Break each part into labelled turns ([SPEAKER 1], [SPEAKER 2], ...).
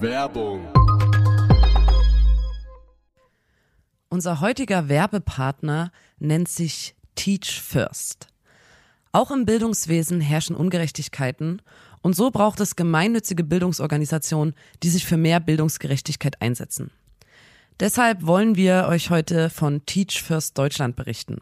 [SPEAKER 1] Werbung.
[SPEAKER 2] Unser heutiger Werbepartner nennt sich Teach First. Auch im Bildungswesen herrschen Ungerechtigkeiten und so braucht es gemeinnützige Bildungsorganisationen, die sich für mehr Bildungsgerechtigkeit einsetzen. Deshalb wollen wir euch heute von Teach First Deutschland berichten.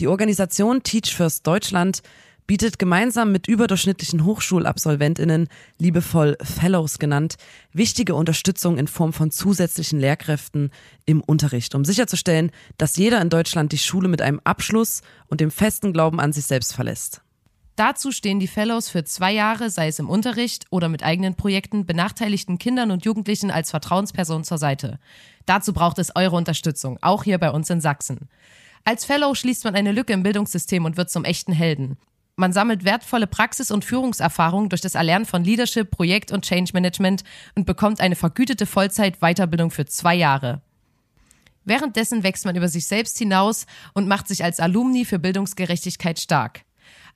[SPEAKER 2] Die Organisation Teach First Deutschland bietet gemeinsam mit überdurchschnittlichen Hochschulabsolventinnen, liebevoll Fellows genannt, wichtige Unterstützung in Form von zusätzlichen Lehrkräften im Unterricht, um sicherzustellen, dass jeder in Deutschland die Schule mit einem Abschluss und dem festen Glauben an sich selbst verlässt.
[SPEAKER 3] Dazu stehen die Fellows für zwei Jahre, sei es im Unterricht oder mit eigenen Projekten, benachteiligten Kindern und Jugendlichen als Vertrauensperson zur Seite. Dazu braucht es eure Unterstützung, auch hier bei uns in Sachsen. Als Fellow schließt man eine Lücke im Bildungssystem und wird zum echten Helden. Man sammelt wertvolle Praxis- und Führungserfahrung durch das Erlernen von Leadership, Projekt- und Change Management und bekommt eine vergütete Vollzeit-Weiterbildung für zwei Jahre. Währenddessen wächst man über sich selbst hinaus und macht sich als Alumni für Bildungsgerechtigkeit stark.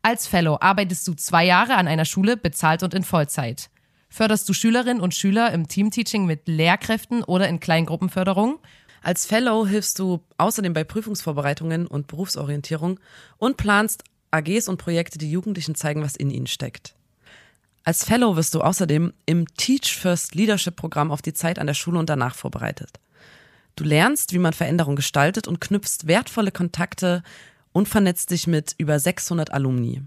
[SPEAKER 3] Als Fellow arbeitest du zwei Jahre an einer Schule, bezahlt und in Vollzeit. Förderst du Schülerinnen und Schüler im Teamteaching mit Lehrkräften oder in Kleingruppenförderung?
[SPEAKER 2] Als Fellow hilfst du außerdem bei Prüfungsvorbereitungen und Berufsorientierung und planst AGs und Projekte, die Jugendlichen zeigen, was in ihnen steckt. Als Fellow wirst du außerdem im Teach First Leadership Programm auf die Zeit an der Schule und danach vorbereitet. Du lernst, wie man Veränderung gestaltet und knüpfst wertvolle Kontakte und vernetzt dich mit über 600 Alumni.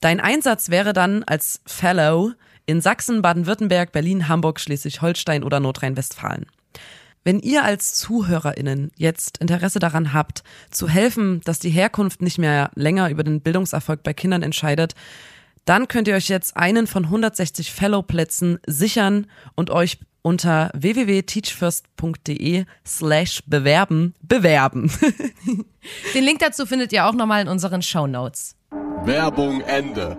[SPEAKER 2] Dein Einsatz wäre dann als Fellow in Sachsen, Baden-Württemberg, Berlin, Hamburg, Schleswig-Holstein oder Nordrhein-Westfalen. Wenn ihr als ZuhörerInnen jetzt Interesse daran habt, zu helfen, dass die Herkunft nicht mehr länger über den Bildungserfolg bei Kindern entscheidet, dann könnt ihr euch jetzt einen von 160 Fellow-Plätzen sichern und euch unter www.teachfirst.de slash bewerben bewerben.
[SPEAKER 3] Den Link dazu findet ihr auch nochmal in unseren Show Notes.
[SPEAKER 1] Werbung Ende.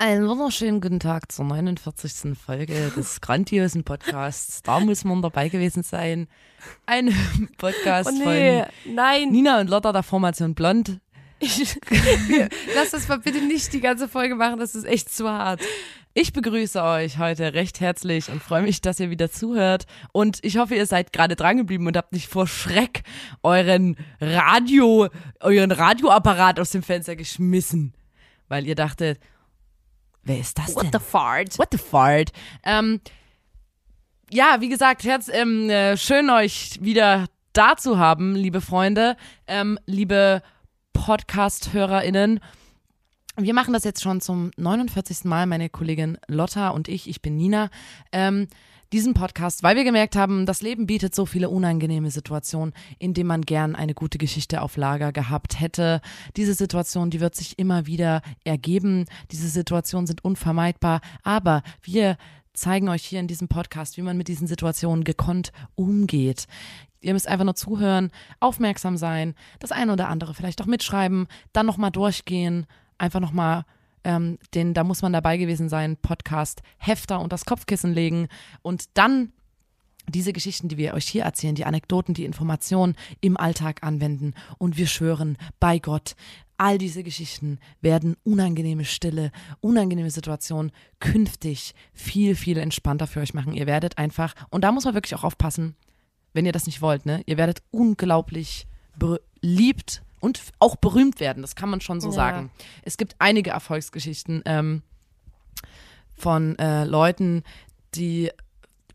[SPEAKER 2] Einen wunderschönen guten Tag zur 49. Folge des grandiosen Podcasts. Da muss man dabei gewesen sein. Ein Podcast
[SPEAKER 3] Oh nee,
[SPEAKER 2] von
[SPEAKER 3] nein.
[SPEAKER 2] Nina und Lotta der Formation Blond.
[SPEAKER 3] Lass das mal bitte nicht die ganze Folge machen, das ist echt zu hart.
[SPEAKER 2] Ich begrüße euch heute recht herzlich und freue mich, dass ihr wieder zuhört. Und ich hoffe, ihr seid gerade dran geblieben und habt nicht vor Schreck euren Radio, euren Radioapparat aus dem Fenster geschmissen. Weil ihr dachtet, wer ist das denn?
[SPEAKER 3] fart?
[SPEAKER 2] What the fart? Ähm, ja, wie gesagt, herz, ähm, äh, schön euch wieder da zu haben, liebe Freunde, ähm, liebe Podcast-HörerInnen. Wir machen das jetzt schon zum 49. Mal, meine Kollegin Lotta und ich, ich bin Nina, ähm, diesen Podcast, weil wir gemerkt haben, das Leben bietet so viele unangenehme Situationen, in denen man gern eine gute Geschichte auf Lager gehabt hätte. Diese Situation, die wird sich immer wieder ergeben. Diese Situationen sind unvermeidbar, aber wir zeigen euch hier in diesem Podcast, wie man mit diesen Situationen gekonnt umgeht. Ihr müsst einfach nur zuhören, aufmerksam sein, das eine oder andere vielleicht auch mitschreiben, dann nochmal durchgehen, einfach nochmal ähm, den, da muss man dabei gewesen sein, Podcast Hefter und das Kopfkissen legen und dann diese Geschichten, die wir euch hier erzählen, die Anekdoten, die Informationen im Alltag anwenden. Und wir schwören bei Gott, all diese Geschichten werden unangenehme Stille, unangenehme Situationen künftig viel, viel entspannter für euch machen. Ihr werdet einfach, und da muss man wirklich auch aufpassen, wenn ihr das nicht wollt, ne? Ihr werdet unglaublich beliebt und auch berühmt werden, das kann man schon so
[SPEAKER 3] Ja.
[SPEAKER 2] sagen. Es gibt einige Erfolgsgeschichten ähm, von äh, Leuten, die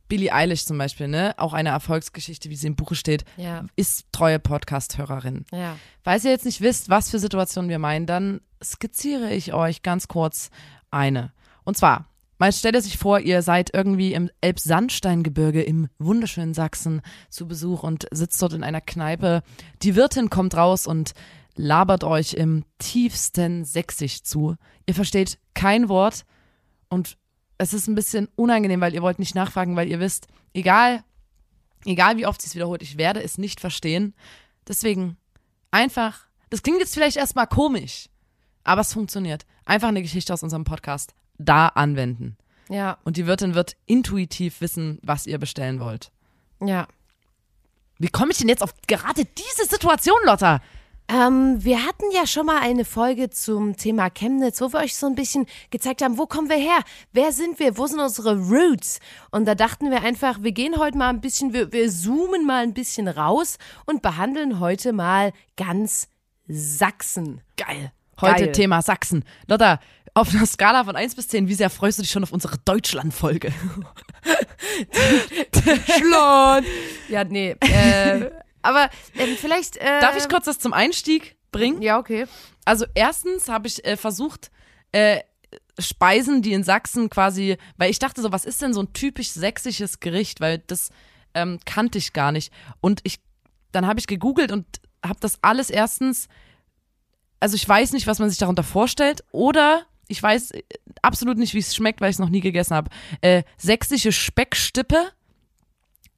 [SPEAKER 2] Billie Eilish zum Beispiel, ne, auch eine Erfolgsgeschichte, wie sie im Buche steht,
[SPEAKER 3] Ja.
[SPEAKER 2] ist treue Podcast-Hörerin.
[SPEAKER 3] Ja.
[SPEAKER 2] Falls ihr jetzt nicht wisst, was für Situationen wir meinen, dann skizziere ich euch ganz kurz eine. Und zwar, mal stellt ihr sich vor, ihr seid irgendwie im Elbsandsteingebirge im wunderschönen Sachsen zu Besuch und sitzt dort in einer Kneipe. Die Wirtin kommt raus und labert euch im tiefsten Sächsisch zu. Ihr versteht kein Wort und es ist ein bisschen unangenehm, weil ihr wollt nicht nachfragen, weil ihr wisst, egal, egal wie oft sie es wiederholt, ich werde es nicht verstehen. Deswegen einfach, das klingt jetzt vielleicht erstmal komisch, aber es funktioniert. Einfach eine Geschichte aus unserem Podcast da anwenden.
[SPEAKER 3] Ja,
[SPEAKER 2] Und die Wirtin wird intuitiv wissen, was ihr bestellen wollt.
[SPEAKER 3] ja.
[SPEAKER 2] Wie komme ich denn jetzt auf gerade diese Situation, Lotta?
[SPEAKER 3] Ähm, wir hatten ja schon mal eine Folge zum Thema Chemnitz, wo wir euch so ein bisschen gezeigt haben, wo kommen wir her? Wer sind wir? Wo sind unsere Roots? Und da dachten wir einfach, wir gehen heute mal ein bisschen, wir, wir zoomen mal ein bisschen raus und behandeln heute mal ganz Sachsen.
[SPEAKER 2] Geil. Heute
[SPEAKER 3] Geil.
[SPEAKER 2] Thema Sachsen. Lotta, auf einer Skala von 1 bis 10, wie sehr freust du dich schon auf unsere Deutschland-Folge?
[SPEAKER 3] Schlot! ja, nee. Äh, aber ähm, vielleicht. Äh,
[SPEAKER 2] Darf ich kurz das zum Einstieg bringen?
[SPEAKER 3] Ja, okay.
[SPEAKER 2] Also erstens habe ich äh, versucht, äh, Speisen, die in Sachsen quasi, weil ich dachte so, was ist denn so ein typisch sächsisches Gericht, weil das ähm, kannte ich gar nicht. Und ich, dann habe ich gegoogelt und habe das alles erstens, also ich weiß nicht, was man sich darunter vorstellt, oder ich weiß äh, absolut nicht, wie es schmeckt, weil ich es noch nie gegessen habe. Äh, sächsische Speckstippe,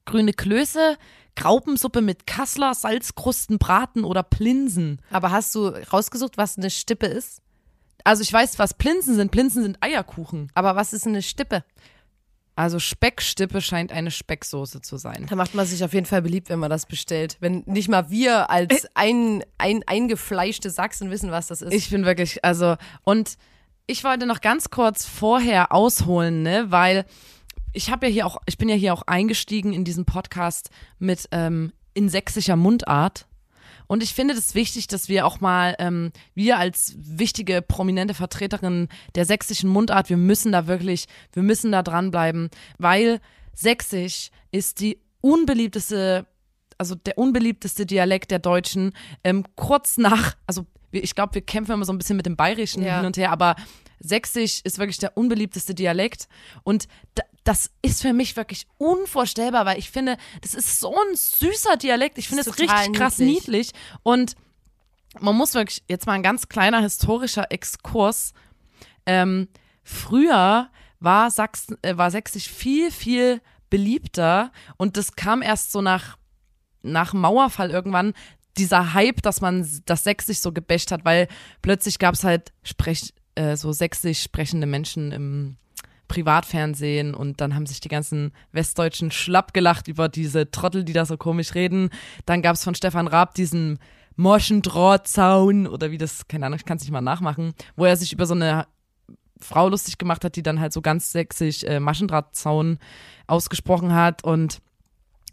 [SPEAKER 2] grüne Klöße, Graupensuppe mit Kassler, Salzkrusten, Braten oder Plinsen.
[SPEAKER 3] Aber hast du rausgesucht, was eine Stippe ist?
[SPEAKER 2] Also ich weiß, was Plinsen sind. Plinsen sind Eierkuchen.
[SPEAKER 3] Aber was ist eine Stippe?
[SPEAKER 2] Also Speckstippe scheint eine Specksoße zu sein.
[SPEAKER 3] Da macht man sich auf jeden Fall beliebt, wenn man das bestellt. Wenn nicht mal wir als ein, ein eingefleischte Sachsen wissen, was das ist.
[SPEAKER 2] Ich bin wirklich, also, und ich wollte noch ganz kurz vorher ausholen, ne, weil ich habe ja hier auch, ich bin ja hier auch eingestiegen in diesen Podcast mit ähm, in sächsischer Mundart. Und ich finde es wichtig, dass wir auch mal, ähm, wir als wichtige, prominente Vertreterin der sächsischen Mundart, wir müssen da wirklich, wir müssen da dranbleiben, weil sächsisch ist die unbeliebteste, also der unbeliebteste Dialekt der Deutschen, ähm, kurz nach, also ich glaube, wir kämpfen immer so ein bisschen mit dem Bayerischen
[SPEAKER 3] Ja.
[SPEAKER 2] hin und her, aber Sächsisch ist wirklich der unbeliebteste Dialekt und da, das ist für mich wirklich unvorstellbar, weil ich finde, das ist so ein süßer Dialekt. Ich finde es richtig krass
[SPEAKER 3] niedlich.
[SPEAKER 2] niedlich und man muss wirklich jetzt mal ein ganz kleiner historischer Exkurs. Ähm, früher war Sachsen, äh, war Sächsisch viel, viel beliebter und das kam erst so nach, nach Mauerfall irgendwann, dieser Hype, dass man das Sächsisch so gebäscht hat, weil plötzlich gab es halt Sprech, äh, so sächsisch sprechende Menschen im Privatfernsehen und dann haben sich die ganzen Westdeutschen schlapp gelacht über diese Trottel, die da so komisch reden. Dann gab es von Stefan Raab diesen Moschendrahtzaun oder wie das, keine Ahnung, ich kann es nicht mal nachmachen, wo er sich über so eine Frau lustig gemacht hat, die dann halt so ganz sächsisch äh, Maschendrahtzaun ausgesprochen hat und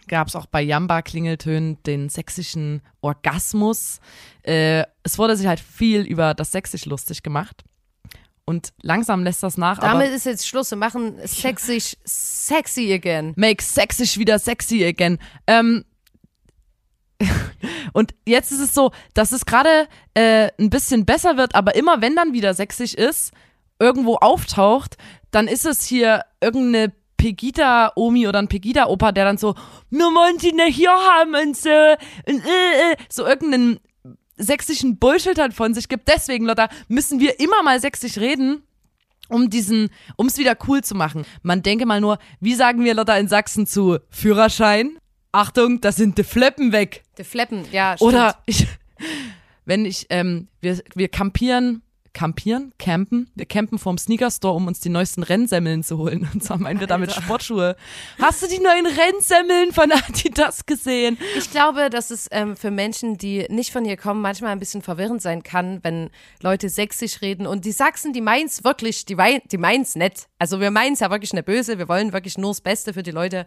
[SPEAKER 2] gab es auch bei Jamba Klingeltönen den sächsischen Orgasmus. Äh, es wurde sich halt viel über das Sächsisch lustig gemacht. Und langsam lässt das nach,
[SPEAKER 3] Damit ist jetzt Schluss. Wir machen sexy, sexy again.
[SPEAKER 2] make sächsisch wieder sexy again. Ähm, und jetzt ist es so, dass es gerade äh, ein bisschen besser wird, aber immer wenn dann wieder sächsisch ist, irgendwo auftaucht, dann ist es hier irgendeine Pegida-Omi oder ein Pegida-Opa, der dann so, wir wollen sie nicht hier haben und so, und, äh, äh, so irgendeinen sächsischen Bullshit halt von sich gibt. Deswegen, Lotta, müssen wir immer mal sächsisch reden, um diesen, um es wieder cool zu machen. Man denke mal nur, wie sagen wir Lotta in Sachsen zu Führerschein? Achtung, da sind die Fleppen weg.
[SPEAKER 3] Die Fleppen, ja, stimmt.
[SPEAKER 2] Oder ich, wenn ich, ähm, wir, wir campieren, campieren, campen, wir campen vorm Sneaker-Store, um uns die neuesten Rennsemmeln zu holen. Und zwar meinen wir damit Sportschuhe. Hast du die neuen Rennsemmeln von Adidas gesehen?
[SPEAKER 3] Ich glaube, dass es ähm, für Menschen, die nicht von hier kommen, manchmal ein bisschen verwirrend sein kann, wenn Leute sächsisch reden. Und die Sachsen, die meins wirklich, die, wei- die meins nett. Also wir meinen es ja wirklich nicht böse, wir wollen wirklich nur das Beste für die Leute.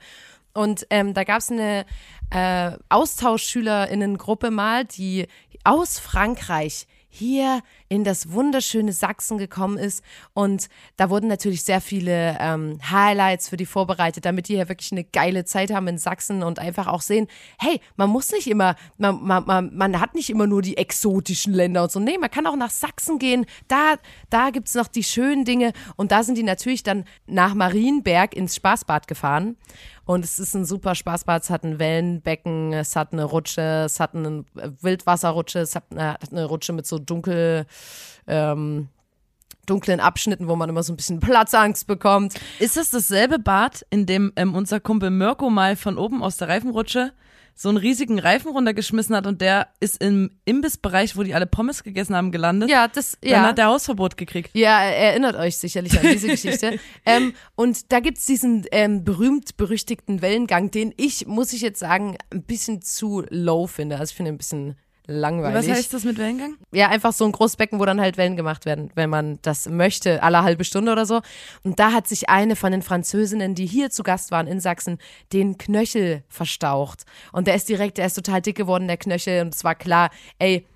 [SPEAKER 3] Und ähm, da gab es eine äh, AustauschschülerInnen-Gruppe mal, die aus Frankreich hier in das wunderschöne Sachsen gekommen ist. Und da wurden natürlich sehr viele ähm, Highlights für die vorbereitet, damit die hier wirklich eine geile Zeit haben in Sachsen und einfach auch sehen, hey, man muss nicht immer, man, man, man, man hat nicht immer nur die exotischen Länder und so. Nee, man kann auch nach Sachsen gehen. Da, da gibt's noch die schönen Dinge. Und da sind die natürlich dann nach Marienberg ins Spaßbad gefahren. Und es ist ein super Spaßbad. Es hat ein Wellenbecken, es hat eine Rutsche, es hat eine Wildwasserrutsche, es hat eine, hat eine Rutsche mit so dunkel, ähm, dunklen Abschnitten, wo man immer so ein bisschen Platzangst bekommt.
[SPEAKER 2] Ist das dasselbe Bad, in dem ähm, unser Kumpel Mirko mal von oben aus der Reifenrutsche so einen riesigen Reifen runtergeschmissen hat und der ist im Imbissbereich, wo die alle Pommes gegessen haben, gelandet?
[SPEAKER 3] Ja, das,
[SPEAKER 2] Dann
[SPEAKER 3] ja.
[SPEAKER 2] hat er Hausverbot gekriegt.
[SPEAKER 3] Ja, er erinnert euch sicherlich an diese Geschichte. ähm, und da gibt's diesen ähm, berühmt-berüchtigten Wellengang, den ich, muss ich jetzt sagen, ein bisschen zu low finde. Also ich finde ein bisschen langweilig.
[SPEAKER 2] Was heißt das mit Wellengang?
[SPEAKER 3] Ja, einfach so ein großes Becken, wo dann halt Wellen gemacht werden, wenn man das möchte, alle halbe Stunde oder so. Und da hat sich eine von den Französinnen, die hier zu Gast waren in Sachsen, den Knöchel verstaucht. Und der ist direkt, der ist total dick geworden, der Knöchel. Und es war klar, ey,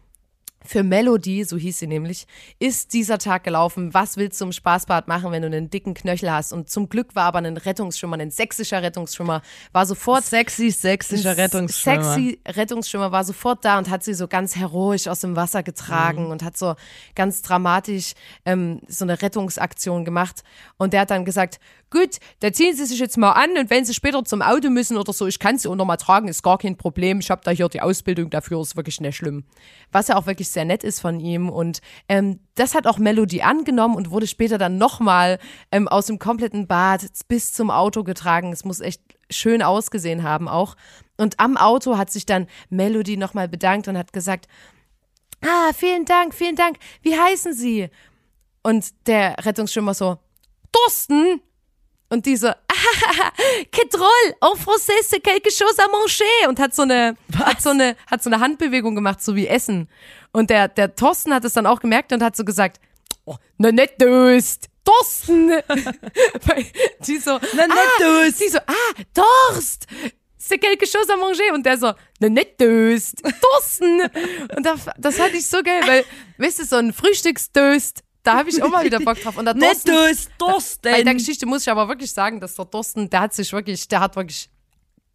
[SPEAKER 3] für Melody, so hieß sie nämlich, ist dieser Tag gelaufen. Was willst du im Spaßbad machen, wenn du einen dicken Knöchel hast? Und zum Glück war aber ein Rettungsschwimmer, ein sächsischer Rettungsschwimmer, war sofort
[SPEAKER 2] Sexy, sächsischer Rettungsschwimmer.
[SPEAKER 3] Sexy Rettungsschwimmer war sofort da und hat sie so ganz heroisch aus dem Wasser getragen
[SPEAKER 2] Mhm.
[SPEAKER 3] und hat so ganz dramatisch ähm, so eine Rettungsaktion gemacht. Und der hat dann gesagt, gut, da ziehen Sie sich jetzt mal an und wenn Sie später zum Auto müssen oder so, ich kann Sie auch noch mal tragen, ist gar kein Problem. Ich habe da hier die Ausbildung dafür, ist wirklich nicht schlimm. Was ja auch wirklich sehr nett ist von ihm. Und ähm, das hat auch Melody angenommen und wurde später dann nochmal ähm, aus dem kompletten Bad bis zum Auto getragen. Es muss echt schön ausgesehen haben auch. Und am Auto hat sich dann Melody nochmal bedankt und hat gesagt, ah, vielen Dank, vielen Dank, wie heißen Sie? Und der Rettungsschwimmer so, Thorsten. Und die so, ah, que drôle, en français c'est quelque chose à manger. Und hat so eine, hat so eine, hat so eine Handbewegung gemacht, so wie Essen. Und der, der Thorsten hat es dann auch gemerkt und hat so gesagt, oh, na net Durst. Thorsten. Die so,
[SPEAKER 2] Na, net
[SPEAKER 3] ah,
[SPEAKER 2] Durst.
[SPEAKER 3] Die so, ah, Durst. C'est quelque chose à manger. Und der so, na net Durst. Thorsten. Und das, das fand ich so geil, weil, weißt du, so ein Frühstücksdöst, da habe ich auch mal wieder Bock drauf. Und der Thorsten,
[SPEAKER 2] durst, Thorsten.
[SPEAKER 3] bei der Geschichte muss ich aber wirklich sagen, dass der Thorsten, der hat sich wirklich, der hat wirklich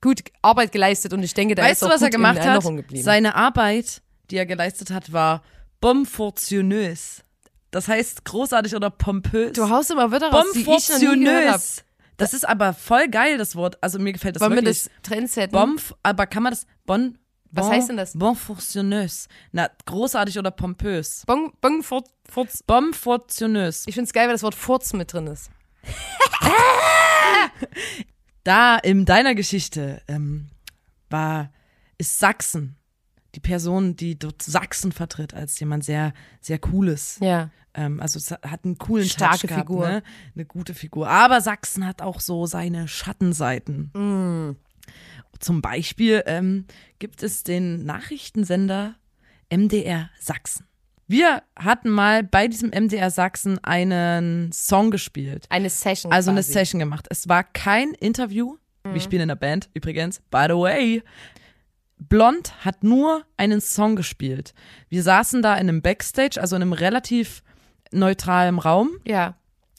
[SPEAKER 3] gut Arbeit geleistet und ich denke, der
[SPEAKER 2] Weißt
[SPEAKER 3] ist
[SPEAKER 2] du, was er gemacht hat?
[SPEAKER 3] Geblieben.
[SPEAKER 2] Seine Arbeit, die er geleistet hat, war bomfortionös. Das heißt großartig oder pompös.
[SPEAKER 3] du haust immer Wörter raus.
[SPEAKER 2] Bomfortionös. Das ist aber voll geil, das Wort. Also mir gefällt das
[SPEAKER 3] Wollen wir
[SPEAKER 2] wirklich.
[SPEAKER 3] das Trendsetten?
[SPEAKER 2] Bomf, aber kann man das bon,
[SPEAKER 3] Was
[SPEAKER 2] bon,
[SPEAKER 3] heißt denn das?
[SPEAKER 2] Bomfortionös. Na, großartig oder pompös.
[SPEAKER 3] Bong, bong, furt, furz.
[SPEAKER 2] Bomfortionös.
[SPEAKER 3] Ich find's geil, weil das Wort Furz mit drin ist.
[SPEAKER 2] Da in deiner Geschichte ähm, war, ist Sachsen die Person, die dort Sachsen vertritt, als jemand sehr, sehr cooles.
[SPEAKER 3] Ja.
[SPEAKER 2] Ähm, also hat einen coolen
[SPEAKER 3] Starke
[SPEAKER 2] gehabt,
[SPEAKER 3] Figur.
[SPEAKER 2] Ne? Eine gute Figur. Aber Sachsen hat auch so seine Schattenseiten.
[SPEAKER 3] Mm.
[SPEAKER 2] Zum Beispiel ähm, gibt es den Nachrichtensender MDR Sachsen. Wir hatten mal bei diesem MDR Sachsen einen Song gespielt.
[SPEAKER 3] Eine Session.
[SPEAKER 2] Also eine
[SPEAKER 3] quasi.
[SPEAKER 2] Session gemacht. Es war kein Interview. Wir spielen in der Band übrigens. By the way. Blond hat nur einen Song gespielt. Wir saßen da in einem Backstage, also in einem relativ neutralen Raum,
[SPEAKER 3] Ja.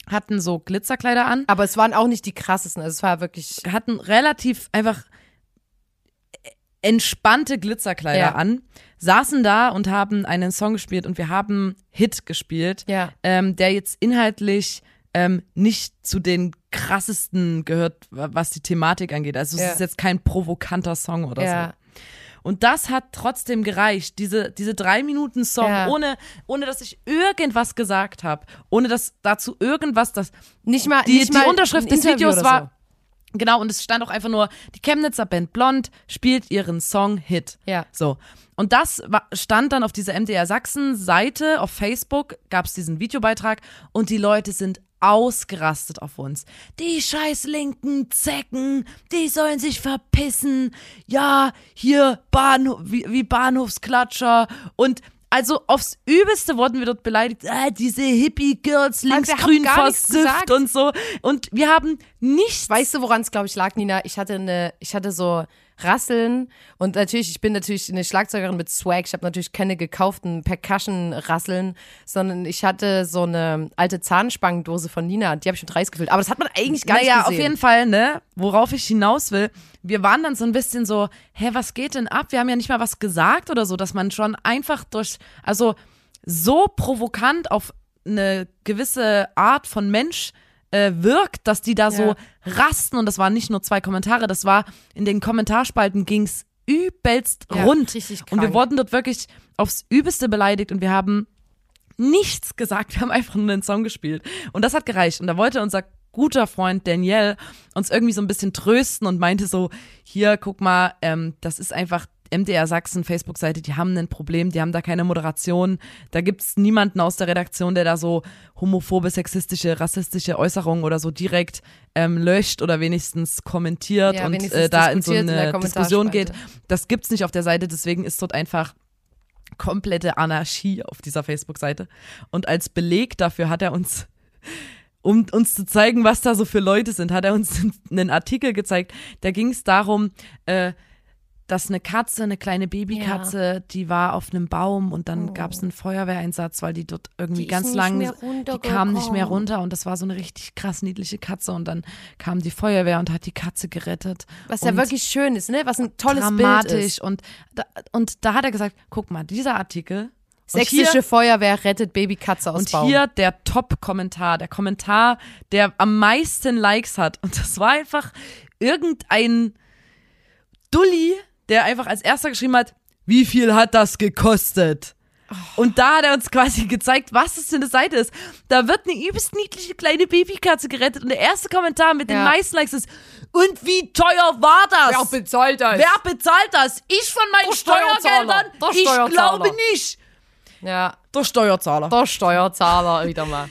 [SPEAKER 2] hatten so Glitzerkleider an,
[SPEAKER 3] Aber es waren auch nicht die krassesten. Also es war wirklich.
[SPEAKER 2] hatten relativ einfach entspannte Glitzerkleider
[SPEAKER 3] Ja.
[SPEAKER 2] an, saßen da und haben einen Song gespielt und wir haben Hit gespielt,
[SPEAKER 3] Ja.
[SPEAKER 2] ähm, der jetzt inhaltlich ähm, nicht zu den krassesten gehört, wa- was die Thematik angeht. Also es
[SPEAKER 3] Ja.
[SPEAKER 2] ist jetzt kein provokanter Song oder
[SPEAKER 3] Ja.
[SPEAKER 2] so. Und das hat trotzdem gereicht, diese, diese drei Minuten Song,
[SPEAKER 3] Ja.
[SPEAKER 2] ohne, ohne dass ich irgendwas gesagt habe, ohne dass dazu irgendwas, das
[SPEAKER 3] Nicht mal.
[SPEAKER 2] die,
[SPEAKER 3] nicht
[SPEAKER 2] die
[SPEAKER 3] mal
[SPEAKER 2] Unterschrift des
[SPEAKER 3] Interview
[SPEAKER 2] Videos war, genau, und es stand auch einfach nur, die Chemnitzer Band Blond spielt ihren Song Hit.
[SPEAKER 3] Ja.
[SPEAKER 2] So. Und das war, stand dann auf dieser MDR Sachsen Seite, auf Facebook gab es diesen Videobeitrag und die Leute sind ausgerastet auf uns. Die scheiß linken Zecken, die sollen sich verpissen. Ja, hier Bahnhof, wie, wie Bahnhofsklatscher und also aufs Übelste wurden wir dort beleidigt. Ah, diese Hippie-Girls linksgrün versifft und so. Und wir haben nichts.
[SPEAKER 3] Weißt du, woran es, glaube ich, lag, Nina? Ich hatte eine, ich hatte so Rasseln und natürlich, ich bin natürlich eine Schlagzeugerin mit Swag. Ich habe natürlich keine gekauften Percussion-Rasseln, sondern ich hatte so eine alte Zahnspangendose von Nina, die habe ich mit Reis gefüllt. Aber das hat man eigentlich gar
[SPEAKER 2] naja,
[SPEAKER 3] nicht gesehen.
[SPEAKER 2] auf jeden Fall, ne? Worauf ich hinaus will. Wir waren dann so ein bisschen so, hä, was geht denn ab? Wir haben ja nicht mal was gesagt oder so, dass man schon einfach durch, also so provokant auf eine gewisse Art von Mensch äh, wirkt, dass die da
[SPEAKER 3] Ja.
[SPEAKER 2] so rasten. Und das waren nicht nur zwei Kommentare, das war in den Kommentarspalten ging's übelst
[SPEAKER 3] Ja,
[SPEAKER 2] rund.
[SPEAKER 3] richtig
[SPEAKER 2] und wir wurden dort wirklich aufs Übelste beleidigt und wir haben nichts gesagt, wir haben einfach nur einen Song gespielt. Und das hat gereicht. Und da wollte unser guter Freund Daniel uns irgendwie so ein bisschen trösten und meinte so, hier, guck mal, ähm, das ist einfach MDR Sachsen Facebook-Seite, die haben ein Problem, die haben da keine Moderation, da gibt's niemanden aus der Redaktion, der da so homophobe, sexistische, rassistische Äußerungen oder so direkt ähm, löscht oder wenigstens kommentiert
[SPEAKER 3] Ja,
[SPEAKER 2] und
[SPEAKER 3] wenigstens
[SPEAKER 2] äh, da in so
[SPEAKER 3] diskutiert in
[SPEAKER 2] eine Diskussion geht. Das gibt's nicht auf der Seite, deswegen ist dort einfach komplette Anarchie auf dieser Facebook-Seite. Und als Beleg dafür hat er uns, um uns zu zeigen, was da so für Leute sind, hat er uns einen Artikel gezeigt. Da ging es darum, äh, dass eine Katze, eine kleine Babykatze, die war auf einem Baum und dann gab es einen Feuerwehreinsatz, weil die dort irgendwie
[SPEAKER 3] Die
[SPEAKER 2] ganz lang, die kam nicht mehr runter und das war so eine richtig krass niedliche Katze und dann kam die Feuerwehr und hat die Katze gerettet.
[SPEAKER 3] Was ja
[SPEAKER 2] Und
[SPEAKER 3] wirklich schön ist, ne? Was ein tolles
[SPEAKER 2] dramatisch
[SPEAKER 3] Bild ist.
[SPEAKER 2] und da, und da hat er gesagt, guck mal, dieser Artikel und
[SPEAKER 3] Sächsische
[SPEAKER 2] hier,
[SPEAKER 3] Feuerwehr rettet Babykatze aus
[SPEAKER 2] und
[SPEAKER 3] Baum.
[SPEAKER 2] hier der Top-Kommentar, der Kommentar, der am meisten Likes hat und das war einfach irgendein Dulli, der einfach als erster geschrieben hat, wie viel hat das gekostet? Und da hat er uns quasi gezeigt, was das für eine Seite ist. Da wird eine übelst niedliche kleine Babykatze gerettet und der erste Kommentar mit den
[SPEAKER 3] Ja.
[SPEAKER 2] meisten Likes ist, und wie teuer war das?
[SPEAKER 3] bezahlt das?
[SPEAKER 2] Wer bezahlt das? Ich von meinen
[SPEAKER 3] Der.
[SPEAKER 2] Steuergeldern?
[SPEAKER 3] Der
[SPEAKER 2] Ich glaube nicht.
[SPEAKER 3] Ja,
[SPEAKER 2] Der Steuerzahler.
[SPEAKER 3] der Steuerzahler wieder mal.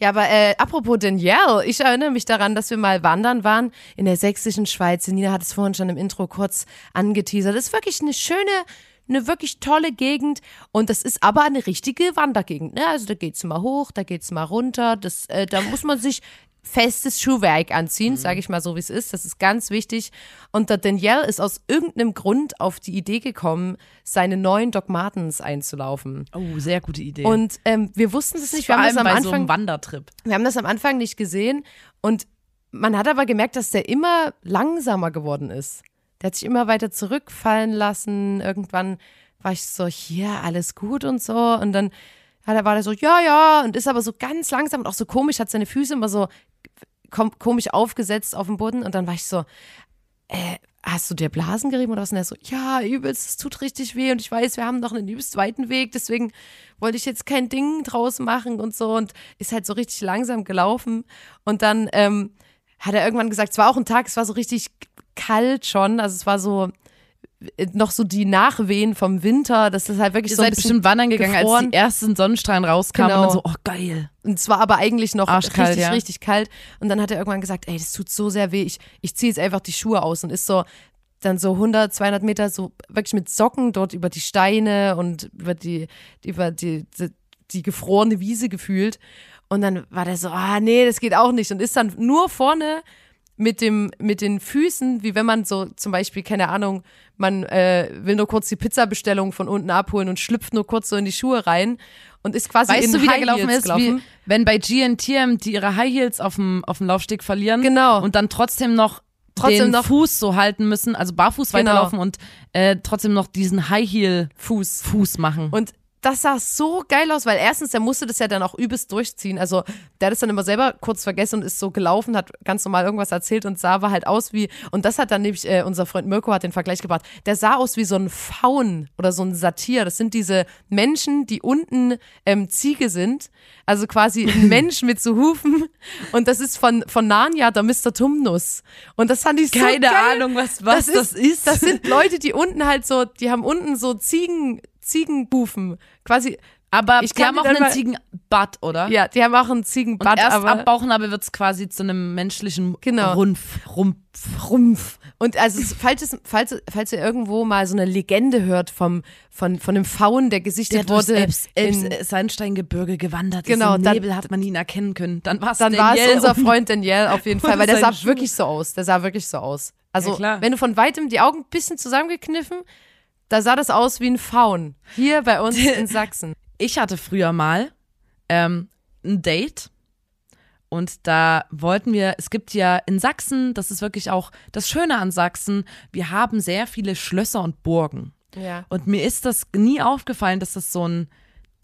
[SPEAKER 3] Ja, aber äh, apropos Danielle, ich erinnere mich daran, dass wir mal wandern waren in der sächsischen Schweiz. Nina hat es vorhin schon im Intro kurz angeteasert. Das ist wirklich eine schöne, eine wirklich tolle Gegend und das ist aber eine richtige Wandergegend. Ne? Also da geht's mal hoch, da geht's mal runter. Das, äh, da muss man sich festes Schuhwerk anziehen, sage ich mal so, wie es ist. Das ist ganz wichtig. Und der Danielle ist aus irgendeinem Grund auf die Idee gekommen, seine neuen Doc Martens einzulaufen.
[SPEAKER 2] Oh, sehr gute Idee.
[SPEAKER 3] Und ähm, wir wussten es nicht. Wir
[SPEAKER 2] vor
[SPEAKER 3] haben das
[SPEAKER 2] allem
[SPEAKER 3] am
[SPEAKER 2] bei so einem
[SPEAKER 3] Anfang,
[SPEAKER 2] Wandertrip.
[SPEAKER 3] wir haben das am Anfang nicht gesehen und man hat aber gemerkt, dass der immer langsamer geworden ist. Der hat sich immer weiter zurückfallen lassen. Irgendwann war ich so, hier, alles gut und so. Und dann hat er, war er so, ja, ja, und ist aber so ganz langsam und auch so komisch, hat seine Füße immer so komisch aufgesetzt auf dem Boden. Und dann war ich so, äh, hast du dir Blasen gerieben oder was? Und er so, ja, übelst, es tut richtig weh und ich weiß, wir haben noch einen übelst weiten Weg, deswegen wollte ich jetzt kein Ding draus machen und so und ist halt so richtig langsam gelaufen. Und dann ähm, hat er irgendwann gesagt, es war auch ein Tag, es war so richtig kalt schon, also es war so noch so die Nachwehen vom Winter, das ist halt wirklich
[SPEAKER 2] Ihr
[SPEAKER 3] so ein
[SPEAKER 2] seid
[SPEAKER 3] bisschen
[SPEAKER 2] bestimmt wandern gegangen, als
[SPEAKER 3] gefroren.
[SPEAKER 2] die ersten Sonnenstrahlen rauskamen
[SPEAKER 3] Genau.
[SPEAKER 2] und dann so, oh geil.
[SPEAKER 3] Und es war aber eigentlich noch
[SPEAKER 2] Arschkalt,
[SPEAKER 3] richtig,
[SPEAKER 2] ja.
[SPEAKER 3] richtig kalt. Und dann hat er irgendwann gesagt, ey, das tut so sehr weh. Ich, ich ziehe jetzt einfach die Schuhe aus und ist so dann so 100, 200 Meter so wirklich mit Socken dort über die Steine und über die, über die, die, die gefrorene Wiese gefühlt. Und dann war der so, ah, nee, das geht auch nicht. Und ist dann nur vorne mit dem mit den Füßen, wie wenn man so zum Beispiel, keine Ahnung, man äh, will nur kurz die Pizzabestellung von unten abholen und schlüpft nur kurz so in die Schuhe rein und ist quasi
[SPEAKER 2] Weißt
[SPEAKER 3] in
[SPEAKER 2] du, wie der
[SPEAKER 3] High
[SPEAKER 2] gelaufen
[SPEAKER 3] Heels
[SPEAKER 2] ist?
[SPEAKER 3] gelaufen.
[SPEAKER 2] Wie, wenn bei GNTM die ihre High Heels auf dem, auf dem Laufsteg verlieren
[SPEAKER 3] Genau.
[SPEAKER 2] und dann trotzdem noch
[SPEAKER 3] Trotzdem
[SPEAKER 2] den
[SPEAKER 3] noch-
[SPEAKER 2] Fuß so halten müssen, also barfuß
[SPEAKER 3] Genau.
[SPEAKER 2] weiterlaufen und äh, trotzdem noch diesen High Heel
[SPEAKER 3] Fuß.
[SPEAKER 2] Fuß machen.
[SPEAKER 3] Und das sah so geil aus, weil erstens, der musste das ja dann auch übelst durchziehen. Also der hat es dann immer selber kurz vergessen und ist so gelaufen, hat ganz normal irgendwas erzählt und sah aber halt aus wie, und das hat dann nämlich, äh, unser Freund Mirko hat den Vergleich gebracht, der sah aus wie so ein Faun oder so ein Satir. Das sind diese Menschen, die unten ähm, Ziege sind. Also quasi ein Mensch mit so Hufen. Und das ist von, von Narnia der Mr. Tumnus. Und das fand ich so
[SPEAKER 2] Keine
[SPEAKER 3] geil.
[SPEAKER 2] Ahnung, was, was das ist.
[SPEAKER 3] Das sind Leute, die unten halt so, die haben unten so Ziegen, Ziegenbufen. Quasi,
[SPEAKER 2] aber
[SPEAKER 3] ich
[SPEAKER 2] die haben auch einen Ziegenbart, oder?
[SPEAKER 3] ja, die haben auch einen
[SPEAKER 2] Und
[SPEAKER 3] Ziegenbart,
[SPEAKER 2] erst
[SPEAKER 3] aber
[SPEAKER 2] ab Bauchnabel wird es quasi zu einem menschlichen
[SPEAKER 3] Genau.
[SPEAKER 2] Rumpf, Rumpf.
[SPEAKER 3] Rumpf. Und also, es- falls, es, falls, falls ihr irgendwo mal so eine Legende hört vom, von, von einem Faun, der gesichtet
[SPEAKER 2] Der
[SPEAKER 3] wurde,
[SPEAKER 2] Elbs, Elbs,
[SPEAKER 3] in,
[SPEAKER 2] äh, Sandsteingebirge gewandert
[SPEAKER 3] Genau,
[SPEAKER 2] ist. Im Nebel hat man ihn erkennen können. Dann, war's
[SPEAKER 3] dann war es unser
[SPEAKER 2] und-
[SPEAKER 3] Freund Daniel auf jeden Fall,
[SPEAKER 2] und
[SPEAKER 3] weil der sah
[SPEAKER 2] Schuhe.
[SPEAKER 3] wirklich so aus. Der sah wirklich so aus. Also,
[SPEAKER 2] Ja,
[SPEAKER 3] wenn du von weitem die Augen ein bisschen zusammengekniffen, da sah das aus wie ein Faun. Hier bei uns in Sachsen.
[SPEAKER 2] ich hatte früher mal ähm, ein Date und da wollten wir, es gibt ja in Sachsen, das ist wirklich auch das Schöne an Sachsen, wir haben sehr viele Schlösser und Burgen.
[SPEAKER 3] Ja.
[SPEAKER 2] Und mir ist das nie aufgefallen, dass das so ein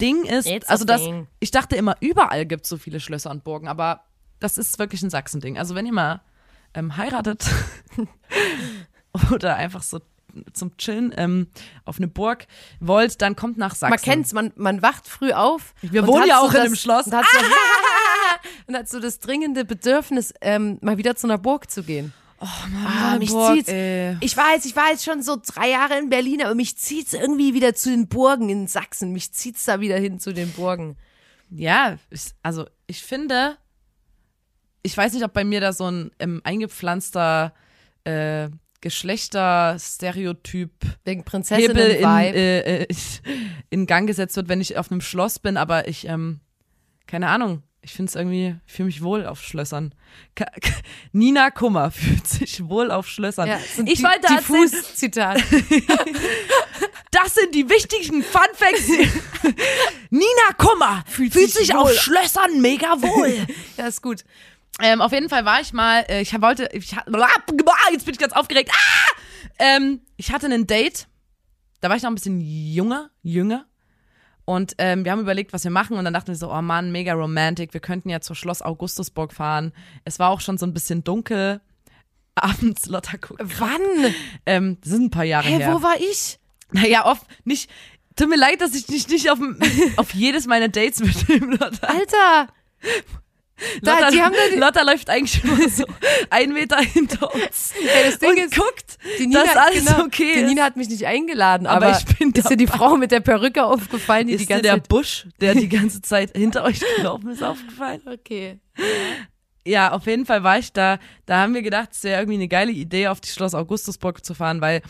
[SPEAKER 2] Ding ist,
[SPEAKER 3] It's
[SPEAKER 2] also das,
[SPEAKER 3] thing.
[SPEAKER 2] ich dachte immer, überall gibt es so viele Schlösser und Burgen, aber das ist wirklich ein Sachsen-Ding. Also wenn ihr mal ähm, heiratet oder einfach so zum Chillen ähm, auf eine Burg wollt, dann kommt nach Sachsen.
[SPEAKER 3] Man kennt's, man, man wacht früh auf.
[SPEAKER 2] Wir wohnen ja
[SPEAKER 3] so
[SPEAKER 2] auch in
[SPEAKER 3] das,
[SPEAKER 2] einem Schloss.
[SPEAKER 3] Und hat, so, und hat so das dringende Bedürfnis, ähm, mal wieder zu einer Burg zu gehen. Ah, mich
[SPEAKER 2] Burg,
[SPEAKER 3] zieht's.
[SPEAKER 2] ey.
[SPEAKER 3] Ich weiß, ich war jetzt schon so drei Jahre in Berlin, aber mich zieht's irgendwie wieder zu den Burgen in Sachsen. Mich zieht's da wieder hin zu den Burgen.
[SPEAKER 2] Ja, ich, also ich finde, ich weiß nicht, ob bei mir da so ein ähm, eingepflanzter äh, Geschlechterstereotyp
[SPEAKER 3] Wegen
[SPEAKER 2] Hebel in, äh, äh, in Gang gesetzt wird, wenn ich auf einem Schloss bin, aber ich, ähm, keine Ahnung, ich finde es irgendwie, ich fühle mich wohl auf Schlössern. Ka Nina Kummer fühlt sich wohl auf Schlössern.
[SPEAKER 3] ja, so
[SPEAKER 2] ich wollte erzählen,
[SPEAKER 3] Diffus-Zitat.
[SPEAKER 2] das sind die wichtigsten Fun Facts. Nina Kummer fühlt,
[SPEAKER 3] sich
[SPEAKER 2] sich
[SPEAKER 3] wohl.
[SPEAKER 2] auf Schlössern mega wohl.
[SPEAKER 3] ja, ist gut.
[SPEAKER 2] Ähm, auf jeden Fall war ich mal, äh, ich wollte, ich, jetzt bin ich ganz aufgeregt. Ah! Ähm, ich hatte ein Date, da war ich noch ein bisschen junger, jünger. Und ähm, wir haben überlegt, was wir machen. Und dann dachten wir so, oh Mann, mega romantic. Wir könnten ja zur Schloss Augustusburg fahren. Es war auch schon so ein bisschen dunkel. Abends Lotta gucken.
[SPEAKER 3] Wann?
[SPEAKER 2] Ähm, das sind ein paar Jahre
[SPEAKER 3] Hä,
[SPEAKER 2] her.
[SPEAKER 3] wo war ich?
[SPEAKER 2] Naja, oft nicht. Tut mir leid, dass ich dich nicht auf, auf jedes meiner Dates mitnehme, Lotta.
[SPEAKER 3] Alter! Da,
[SPEAKER 2] Lotta,
[SPEAKER 3] die haben da die-
[SPEAKER 2] Lotta läuft eigentlich immer so einen Meter hinter uns
[SPEAKER 3] Ding
[SPEAKER 2] und
[SPEAKER 3] ist,
[SPEAKER 2] guckt,
[SPEAKER 3] die Nina,
[SPEAKER 2] dass alles
[SPEAKER 3] genau,
[SPEAKER 2] okay
[SPEAKER 3] die
[SPEAKER 2] ist.
[SPEAKER 3] Nina hat mich nicht eingeladen,
[SPEAKER 2] Aber
[SPEAKER 3] aber,
[SPEAKER 2] ich bin
[SPEAKER 3] ist dir die. Frau mit der Perücke aufgefallen, die die
[SPEAKER 2] ist dir
[SPEAKER 3] ganze
[SPEAKER 2] der
[SPEAKER 3] Zeit...
[SPEAKER 2] Busch, der die ganze Zeit hinter euch gelaufen ist, aufgefallen?
[SPEAKER 3] Okay.
[SPEAKER 2] Ja, auf jeden Fall war ich da. Da haben wir gedacht, es wäre irgendwie eine geile Idee, auf die Schloss Augustusburg zu fahren, weil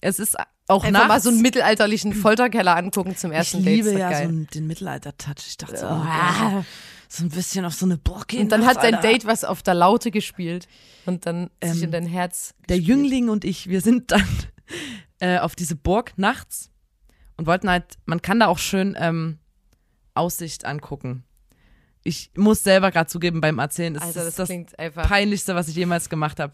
[SPEAKER 2] es ist auch
[SPEAKER 3] Einfach
[SPEAKER 2] nachts.
[SPEAKER 3] mal so einen mittelalterlichen Folterkeller angucken zum
[SPEAKER 2] ich
[SPEAKER 3] ersten Date.
[SPEAKER 2] liebe
[SPEAKER 3] ist doch
[SPEAKER 2] ja so
[SPEAKER 3] geil.
[SPEAKER 2] einen- den Mittelalter-Touch. Ich dachte so, oh,
[SPEAKER 3] Ah.
[SPEAKER 2] So ein bisschen auf so eine Burg gehen.
[SPEAKER 3] Und dann hat dein
[SPEAKER 2] Alter.
[SPEAKER 3] Date was auf der Laute gespielt und dann sich
[SPEAKER 2] Ähm,
[SPEAKER 3] in dein Herz
[SPEAKER 2] der
[SPEAKER 3] gespielt.
[SPEAKER 2] Jüngling und ich, wir sind dann äh, auf diese Burg nachts und wollten halt, man kann da auch schön ähm, Aussicht angucken. Ich muss selber gerade zugeben beim Erzählen, das
[SPEAKER 3] Alter,
[SPEAKER 2] ist
[SPEAKER 3] das,
[SPEAKER 2] das peinlichste, was ich jemals gemacht habe.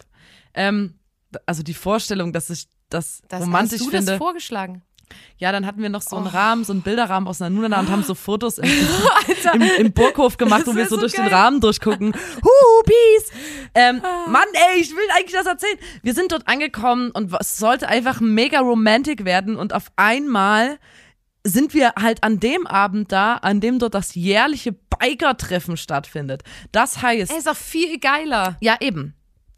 [SPEAKER 2] Ähm, also die Vorstellung, dass ich das,
[SPEAKER 3] Das,
[SPEAKER 2] romantisch
[SPEAKER 3] hast du
[SPEAKER 2] finde.
[SPEAKER 3] das vorgeschlagen?
[SPEAKER 2] Ja, dann hatten wir noch so einen
[SPEAKER 3] Oh.
[SPEAKER 2] Rahmen, so einen Bilderrahmen auseinander und haben so Fotos im, im, im Burghof gemacht,
[SPEAKER 3] Das
[SPEAKER 2] wo wir so,
[SPEAKER 3] so
[SPEAKER 2] durch den
[SPEAKER 3] geil.
[SPEAKER 2] Rahmen durchgucken. Huhu, peace. Ähm, Mann, ey, ich will eigentlich das erzählen. Wir sind dort angekommen und es sollte einfach mega romantic werden und auf einmal sind wir halt an dem Abend da, an dem dort das jährliche Biker-Treffen stattfindet. Das heißt,
[SPEAKER 3] Ey, ist doch viel geiler.
[SPEAKER 2] ja, eben.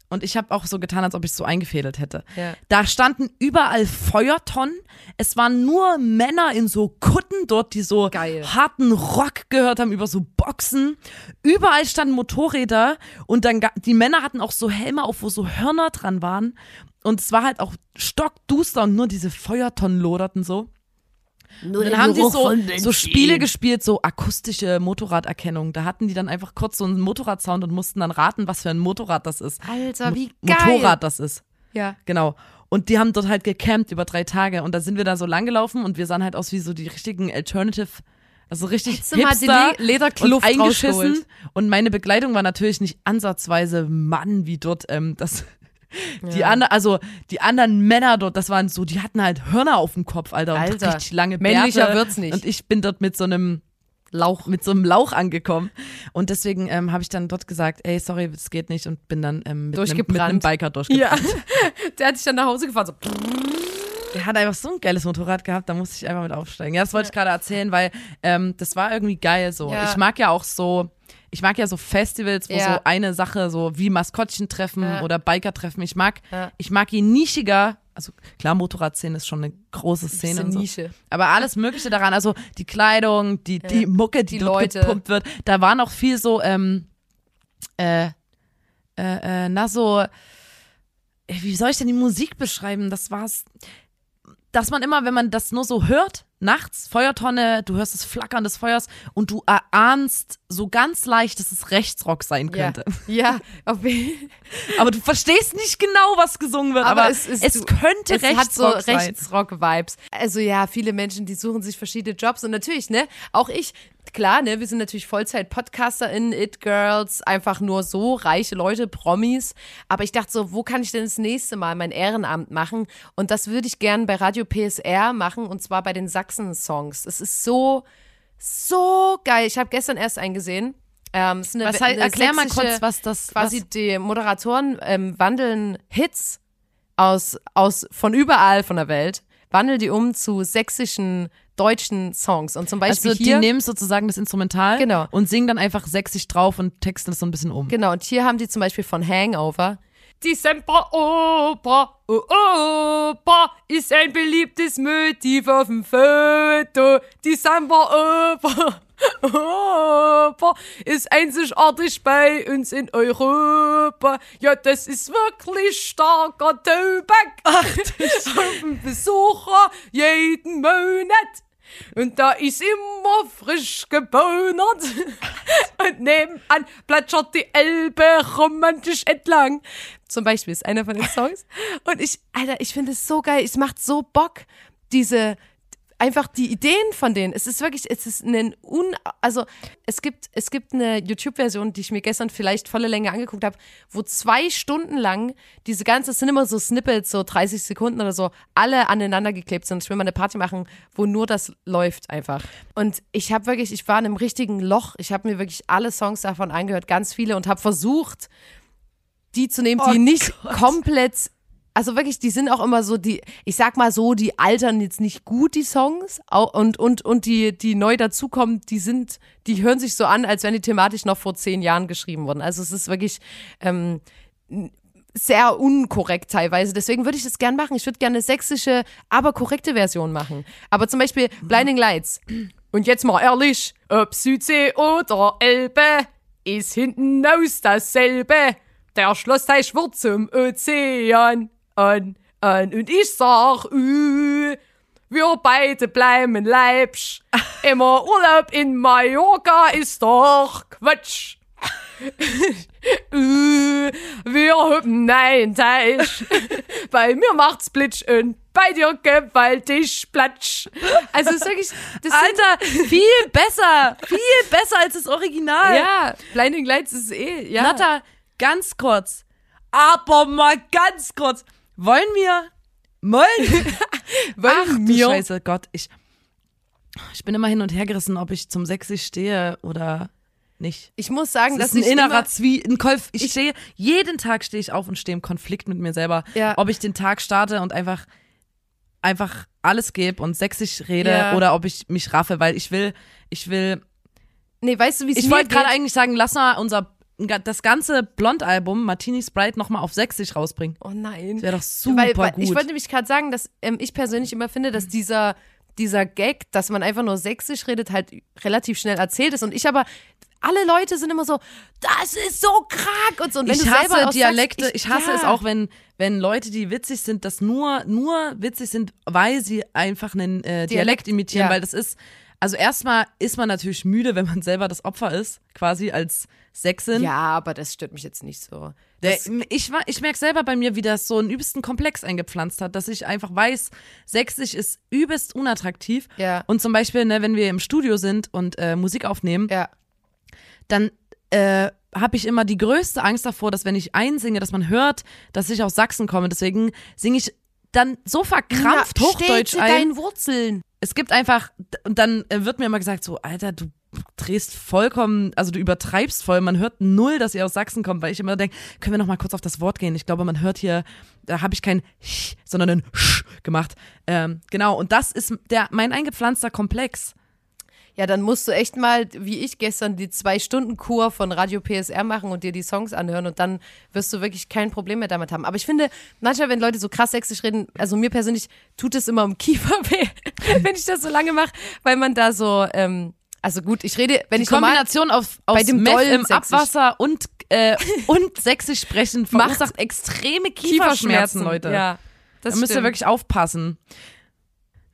[SPEAKER 2] Und ich habe auch so getan, als ob ich es so eingefädelt hätte.
[SPEAKER 3] Ja.
[SPEAKER 2] Da standen überall Feuertonnen. Es waren nur Männer in so Kutten dort, die so
[SPEAKER 3] Geil.
[SPEAKER 2] harten Rock gehört haben über so Boxen. Überall standen Motorräder und dann die Männer hatten auch so Helme auf, wo so Hörner dran waren. Und es war halt auch stockduster und nur diese Feuertonnen loderten so.
[SPEAKER 3] Nur
[SPEAKER 2] Und dann haben die so, so Spiele gespielt, so akustische Motorraderkennung. Da hatten die dann einfach kurz so einen Motorradsound und mussten dann raten, was für ein Motorrad das ist.
[SPEAKER 3] Alter, wie geil.
[SPEAKER 2] Motorrad das ist.
[SPEAKER 3] Ja.
[SPEAKER 2] Genau. Und die haben dort halt gecampt über drei Tage. Und da sind wir da so lang gelaufen und wir sahen halt aus wie so die richtigen Alternative, also richtig
[SPEAKER 3] Hättest mal die
[SPEAKER 2] hipster
[SPEAKER 3] Le- Lederkluft
[SPEAKER 2] und eingeschissen. Und meine Begleitung war natürlich nicht ansatzweise Mann wie dort. Ähm, das, die
[SPEAKER 3] Ja.
[SPEAKER 2] anderen, also die anderen Männer dort, das waren so, die hatten halt Hörner auf dem Kopf, Alter, und
[SPEAKER 3] Alter,
[SPEAKER 2] richtig lange Bärte.
[SPEAKER 3] männlicher wird's nicht.
[SPEAKER 2] Und ich bin dort mit so einem
[SPEAKER 3] Lauch.
[SPEAKER 2] mit so einem Lauch angekommen. Und deswegen ähm, habe ich dann dort gesagt, ey, sorry, es geht nicht und bin dann ähm, mit, einem, mit einem. Biker durchgebrannt.
[SPEAKER 3] Ja. Der hat sich dann nach Hause gefahren. So.
[SPEAKER 2] Der hat einfach so ein geiles Motorrad gehabt, da musste ich einfach mit aufsteigen. Ja, das wollte ich gerade erzählen, weil ähm, das war irgendwie geil so.
[SPEAKER 3] Ja.
[SPEAKER 2] Ich mag ja auch so, ich mag ja so Festivals, wo
[SPEAKER 3] Ja.
[SPEAKER 2] so eine Sache, so wie Maskottchen-Treffen
[SPEAKER 3] Ja.
[SPEAKER 2] oder Biker-Treffen, ich mag,
[SPEAKER 3] Ja.
[SPEAKER 2] ich mag je nischiger, also klar, Motorradszene ist schon eine große Szene und so.
[SPEAKER 3] Nische.
[SPEAKER 2] Aber alles Mögliche daran, also die Kleidung, die, die Mucke, die,
[SPEAKER 3] Die
[SPEAKER 2] dort
[SPEAKER 3] Leute.
[SPEAKER 2] gepumpt wird, da war noch viel so, ähm, äh, äh, äh, na so, äh, wie soll ich denn die Musik beschreiben? Das war's, dass man immer, wenn man das nur so hört, nachts, Feuertonne, du hörst das Flackern des Feuers und du erahnst so ganz leicht, dass es Rechtsrock sein
[SPEAKER 3] Ja.
[SPEAKER 2] könnte.
[SPEAKER 3] Ja, jeden
[SPEAKER 2] Aber du verstehst nicht genau, was gesungen wird,
[SPEAKER 3] Aber
[SPEAKER 2] aber,
[SPEAKER 3] es
[SPEAKER 2] es,
[SPEAKER 3] ist- du-
[SPEAKER 2] könnte
[SPEAKER 3] es hat so
[SPEAKER 2] Rechtsrock.
[SPEAKER 3] Rechtsrock-Vibes. Also ja, viele Menschen, die suchen sich verschiedene Jobs und natürlich, ne, auch ich, klar, ne, wir sind natürlich Vollzeit-PodcasterInnen, It-Girls, einfach nur so, reiche Leute, Promis. Aber ich dachte so, wo kann ich denn das nächste Mal mein Ehrenamt machen? Und das würde ich gern bei Radio PSR machen und zwar bei den Sachsen-Songs. Es ist so so geil. Ich habe gestern erst eingesehen. Ähm, es ist eine,
[SPEAKER 2] Was heißt, erklär mal kurz, was das
[SPEAKER 3] quasi
[SPEAKER 2] was,
[SPEAKER 3] die Moderatoren ähm, wandeln Hits aus, aus von überall von der Welt, wandeln die um zu sächsischen deutschen Songs. Und zum Beispiel
[SPEAKER 2] Also die nehmen sozusagen das Instrumental
[SPEAKER 3] Genau.
[SPEAKER 2] und singen dann einfach sächsisch drauf und texten es so ein bisschen um.
[SPEAKER 3] genau, und hier haben die zum Beispiel von Hangover. Die Semperoper, oh, Oper ist ein beliebtes Motiv auf dem Foto. Die Semperoper, Oper ist einzigartig bei uns in Europa. Ja, das ist wirklich starker Tobak. auf dem Besucher jeden Monat. Und da ist immer frisch gebonert. Und nebenan plätschert die Elbe romantisch entlang. Zum Beispiel ist einer von den Songs. Und ich, Alter, ich finde es so geil. Es macht so Bock, diese, einfach die Ideen von denen. Es ist wirklich, es ist ein un, also es gibt, es gibt eine YouTube-Version, die ich mir gestern vielleicht volle Länge angeguckt habe, wo zwei Stunden lang diese ganze, es sind immer so Snippets, so 30 Sekunden oder so, alle aneinander geklebt sind. Ich will mal eine Party machen, wo nur das läuft einfach. Und ich habe wirklich, ich war in einem richtigen Loch. Ich habe mir wirklich alle Songs davon angehört, ganz viele und habe versucht, die zu nehmen, die
[SPEAKER 2] Oh
[SPEAKER 3] nicht
[SPEAKER 2] Gott.
[SPEAKER 3] komplett, also wirklich, die sind auch immer so, die, ich sag mal so, die altern jetzt nicht gut, die Songs, und, und, und die, die neu dazukommen, die sind, die hören sich so an, als wären die thematisch noch vor zehn Jahren geschrieben worden. Also es ist wirklich, ähm, sehr unkorrekt teilweise. Deswegen würde ich das gern machen. Ich würde gerne eine sächsische, aber korrekte Version machen. Aber zum Beispiel Blinding Lights. Und jetzt mal ehrlich, ob Südsee oder Elbe, ist hinten aus dasselbe. Der Schlossteich wird zum Ozean. An, an. Und ich sag, wir beide bleiben leibsch. Immer Urlaub in Mallorca ist doch Quatsch. Wir haben nein Teich. Bei mir macht's Blitsch und bei dir gewaltig Platsch. Also ist wirklich, das
[SPEAKER 2] Alter, viel besser, viel besser als das Original.
[SPEAKER 3] ja, Blinding Lights ist eh, ja.
[SPEAKER 2] Natta, ganz kurz, aber mal ganz kurz, wollen wir, wollen,
[SPEAKER 3] Wollen
[SPEAKER 2] Ach du
[SPEAKER 3] wir-
[SPEAKER 2] Scheiße, Gott, ich, ich bin immer hin und her gerissen, ob ich zum Sächsisch stehe oder nicht.
[SPEAKER 3] Ich muss sagen,
[SPEAKER 2] Das ist ein
[SPEAKER 3] ich
[SPEAKER 2] innerer
[SPEAKER 3] immer,
[SPEAKER 2] Zwie, ein Konf ich stehe, jeden Tag stehe ich auf und stehe im Konflikt mit mir selber,
[SPEAKER 3] Ja.
[SPEAKER 2] ob ich den Tag starte und einfach, einfach alles gebe und sächsisch rede
[SPEAKER 3] Ja.
[SPEAKER 2] oder ob ich mich raffe, weil ich will, ich will,
[SPEAKER 3] nee, weißt du, wie es
[SPEAKER 2] ich wollte gerade eigentlich sagen, lass mal unser, das ganze Blond-Album Martini Sprite nochmal auf sächsisch rausbringen.
[SPEAKER 3] Oh nein.
[SPEAKER 2] Wäre doch super
[SPEAKER 3] weil, weil,
[SPEAKER 2] gut.
[SPEAKER 3] Ich wollte nämlich gerade sagen, dass ähm, ich persönlich immer finde, dass dieser, dieser Gag, dass man einfach nur sächsisch redet, halt relativ schnell erzählt ist. Und ich aber, alle Leute sind immer so, das ist so krank und so. Und wenn
[SPEAKER 2] ich
[SPEAKER 3] du selber
[SPEAKER 2] hasse
[SPEAKER 3] aus
[SPEAKER 2] Dialekte,
[SPEAKER 3] Sachsen-
[SPEAKER 2] ich, hasse
[SPEAKER 3] ja.
[SPEAKER 2] es auch, wenn, wenn Leute, die witzig sind, das nur, nur witzig sind, weil sie einfach einen äh, Dialekt,
[SPEAKER 3] Dialekt,
[SPEAKER 2] imitieren,
[SPEAKER 3] ja.
[SPEAKER 2] weil das ist, also erstmal ist man natürlich müde, wenn man selber das Opfer ist, quasi als Sächsin.
[SPEAKER 3] Ja, aber das stört mich jetzt nicht so.
[SPEAKER 2] Der, ich ich merke selber bei mir, wie das so einen übelsten Komplex eingepflanzt hat, dass ich einfach weiß, Sächsisch ist übelst unattraktiv.
[SPEAKER 3] Ja.
[SPEAKER 2] Und zum Beispiel, ne, wenn wir im Studio sind und äh, Musik aufnehmen,
[SPEAKER 3] ja.
[SPEAKER 2] dann äh, habe ich immer die größte Angst davor, dass wenn ich einsinge, dass man hört, dass ich aus Sachsen komme. Deswegen singe ich dann so verkrampft
[SPEAKER 3] Ja,
[SPEAKER 2] Hochdeutsch ein.
[SPEAKER 3] deinen Wurzeln.
[SPEAKER 2] Es gibt einfach, und dann äh, wird mir immer gesagt, so, Alter, du drehst vollkommen, also du übertreibst voll, man hört null, dass ihr aus Sachsen kommt, weil ich immer denke, können wir noch mal kurz auf das Wort gehen? Ich glaube, man hört hier, da habe ich kein Ch, sondern ein Sch gemacht. Ähm, genau, und das ist der mein eingepflanzter Komplex.
[SPEAKER 3] Ja, dann musst du echt mal, wie ich gestern, die Zwei-Stunden-Kur von Radio PSR machen und dir die Songs anhören und dann wirst du wirklich kein Problem mehr damit haben. Aber ich finde, manchmal, wenn Leute so krass sächsisch reden, also mir persönlich tut es immer im Kiefer weh, wenn ich das so lange mache, weil man da so, ähm, also gut, ich rede, wenn
[SPEAKER 2] Die
[SPEAKER 3] ich normal,
[SPEAKER 2] Kombination auf, aus
[SPEAKER 3] bei dem
[SPEAKER 2] Meth im
[SPEAKER 3] Sächsisch.
[SPEAKER 2] Abwasser und, äh, und sächsisch sprechen verursacht extreme Kieferschmerzen, Leute.
[SPEAKER 3] Ja, das
[SPEAKER 2] da müsst ihr wirklich aufpassen.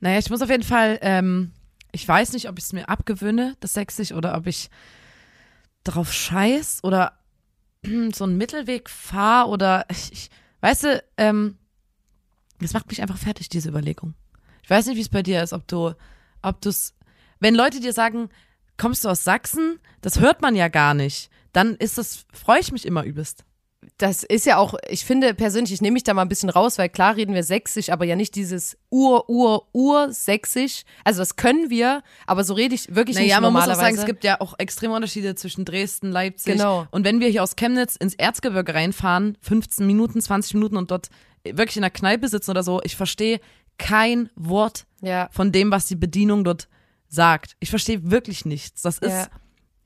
[SPEAKER 2] Naja, ich muss auf jeden Fall, ähm, ich weiß nicht, ob ich es mir abgewöhne, das Sächsisch, oder ob ich drauf scheiß oder so einen Mittelweg fahre oder ich, ich weißt du, ähm, das macht mich einfach fertig, diese Überlegung. Ich weiß nicht, wie es bei dir ist, ob du, ob du's, wenn Leute dir sagen, kommst du aus Sachsen, das hört man ja gar nicht, dann ist das, freue ich mich immer übelst.
[SPEAKER 3] Das ist ja auch, ich finde persönlich, ich nehme mich da mal ein bisschen raus, weil klar reden wir sächsisch, aber ja nicht dieses Ur, Ur, Ur-sächsisch. Also das können wir, aber so rede ich wirklich
[SPEAKER 2] Naja,
[SPEAKER 3] nicht
[SPEAKER 2] man muss auch
[SPEAKER 3] normalerweise.
[SPEAKER 2] sagen, es gibt ja auch extreme Unterschiede zwischen Dresden, Leipzig.
[SPEAKER 3] Genau.
[SPEAKER 2] Und wenn wir hier aus Chemnitz ins Erzgebirge reinfahren, 15 Minuten, 20 Minuten und dort wirklich in der Kneipe sitzen oder so, ich verstehe kein Wort
[SPEAKER 3] Ja.
[SPEAKER 2] von dem, was die Bedienung dort sagt. Ich verstehe wirklich nichts. Das ist,
[SPEAKER 3] Ja.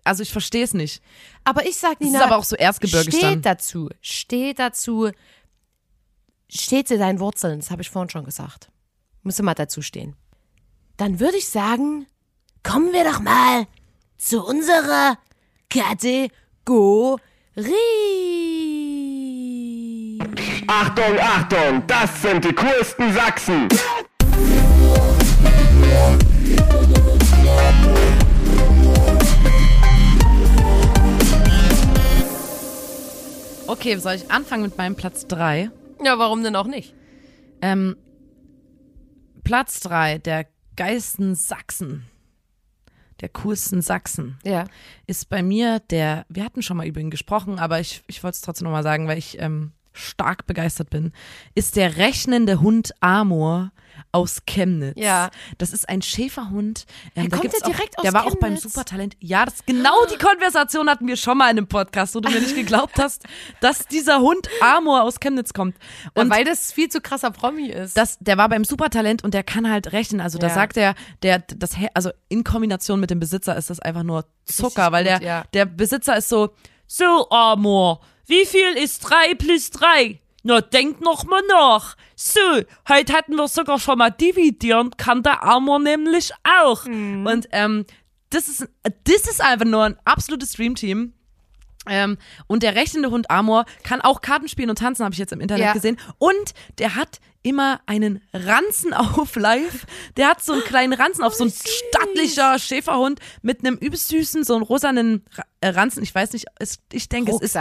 [SPEAKER 2] Also ich verstehe es nicht.
[SPEAKER 3] Aber ich sag
[SPEAKER 2] Das
[SPEAKER 3] Nina,
[SPEAKER 2] ist aber auch so erzgebirgisch
[SPEAKER 3] steht
[SPEAKER 2] dann.
[SPEAKER 3] dazu, steht dazu, steht zu deinen Wurzeln, das habe ich vorhin schon gesagt. Muss immer dazu stehen. Dann würde ich sagen, kommen wir doch mal zu unserer Kategorie.
[SPEAKER 1] Achtung, Achtung, das sind die coolsten Sachsen.
[SPEAKER 2] Okay, soll ich anfangen mit meinem Platz 3?
[SPEAKER 3] Ja, warum denn auch nicht?
[SPEAKER 2] Ähm, Platz 3 der geilsten Sachsen, der coolsten Sachsen,
[SPEAKER 3] Ja.
[SPEAKER 2] ist bei mir der, wir hatten schon mal über ihn gesprochen, aber ich, ich wollte es trotzdem nochmal sagen, weil ich ähm, stark begeistert bin, ist der rechnende Hund Amor aus Chemnitz.
[SPEAKER 3] Ja.
[SPEAKER 2] Das ist ein Schäferhund. Ähm, da
[SPEAKER 3] kommt der direkt
[SPEAKER 2] auch,
[SPEAKER 3] aus
[SPEAKER 2] Der war auch beim? Supertalent. Ja, das genau die Konversation hatten wir schon mal in einem Podcast, wo du mir nicht geglaubt hast, dass dieser Hund Amor aus Chemnitz kommt.
[SPEAKER 3] Und weil das viel zu krasser Promi ist.
[SPEAKER 2] das, der war beim Supertalent und der kann halt rechnen. Also da
[SPEAKER 3] Ja.
[SPEAKER 2] sagt er, der, das, also in Kombination mit dem Besitzer ist das einfach nur Zucker,
[SPEAKER 3] Richtig
[SPEAKER 2] weil der,
[SPEAKER 3] gut, ja.
[SPEAKER 2] der Besitzer ist so, so Amor, wie viel ist drei plus drei? Na, denk noch mal nach. So, heute hatten wir sogar schon mal dividieren, kann der Amor nämlich auch.
[SPEAKER 3] Mhm.
[SPEAKER 2] Und ähm, das ist, das ist einfach nur ein absolutes Dreamteam. Ähm, und der rechnende Hund Amor kann auch Karten spielen und tanzen, habe ich jetzt im Internet
[SPEAKER 3] Ja.
[SPEAKER 2] gesehen. Und der hat immer einen Ranzen auf live. Der hat so einen kleinen Ranzen auf, so ein stattlicher Schäferhund mit einem übelst süßen, so einen rosanen äh, Ranzen. Ich weiß nicht, es, ich denke, es ist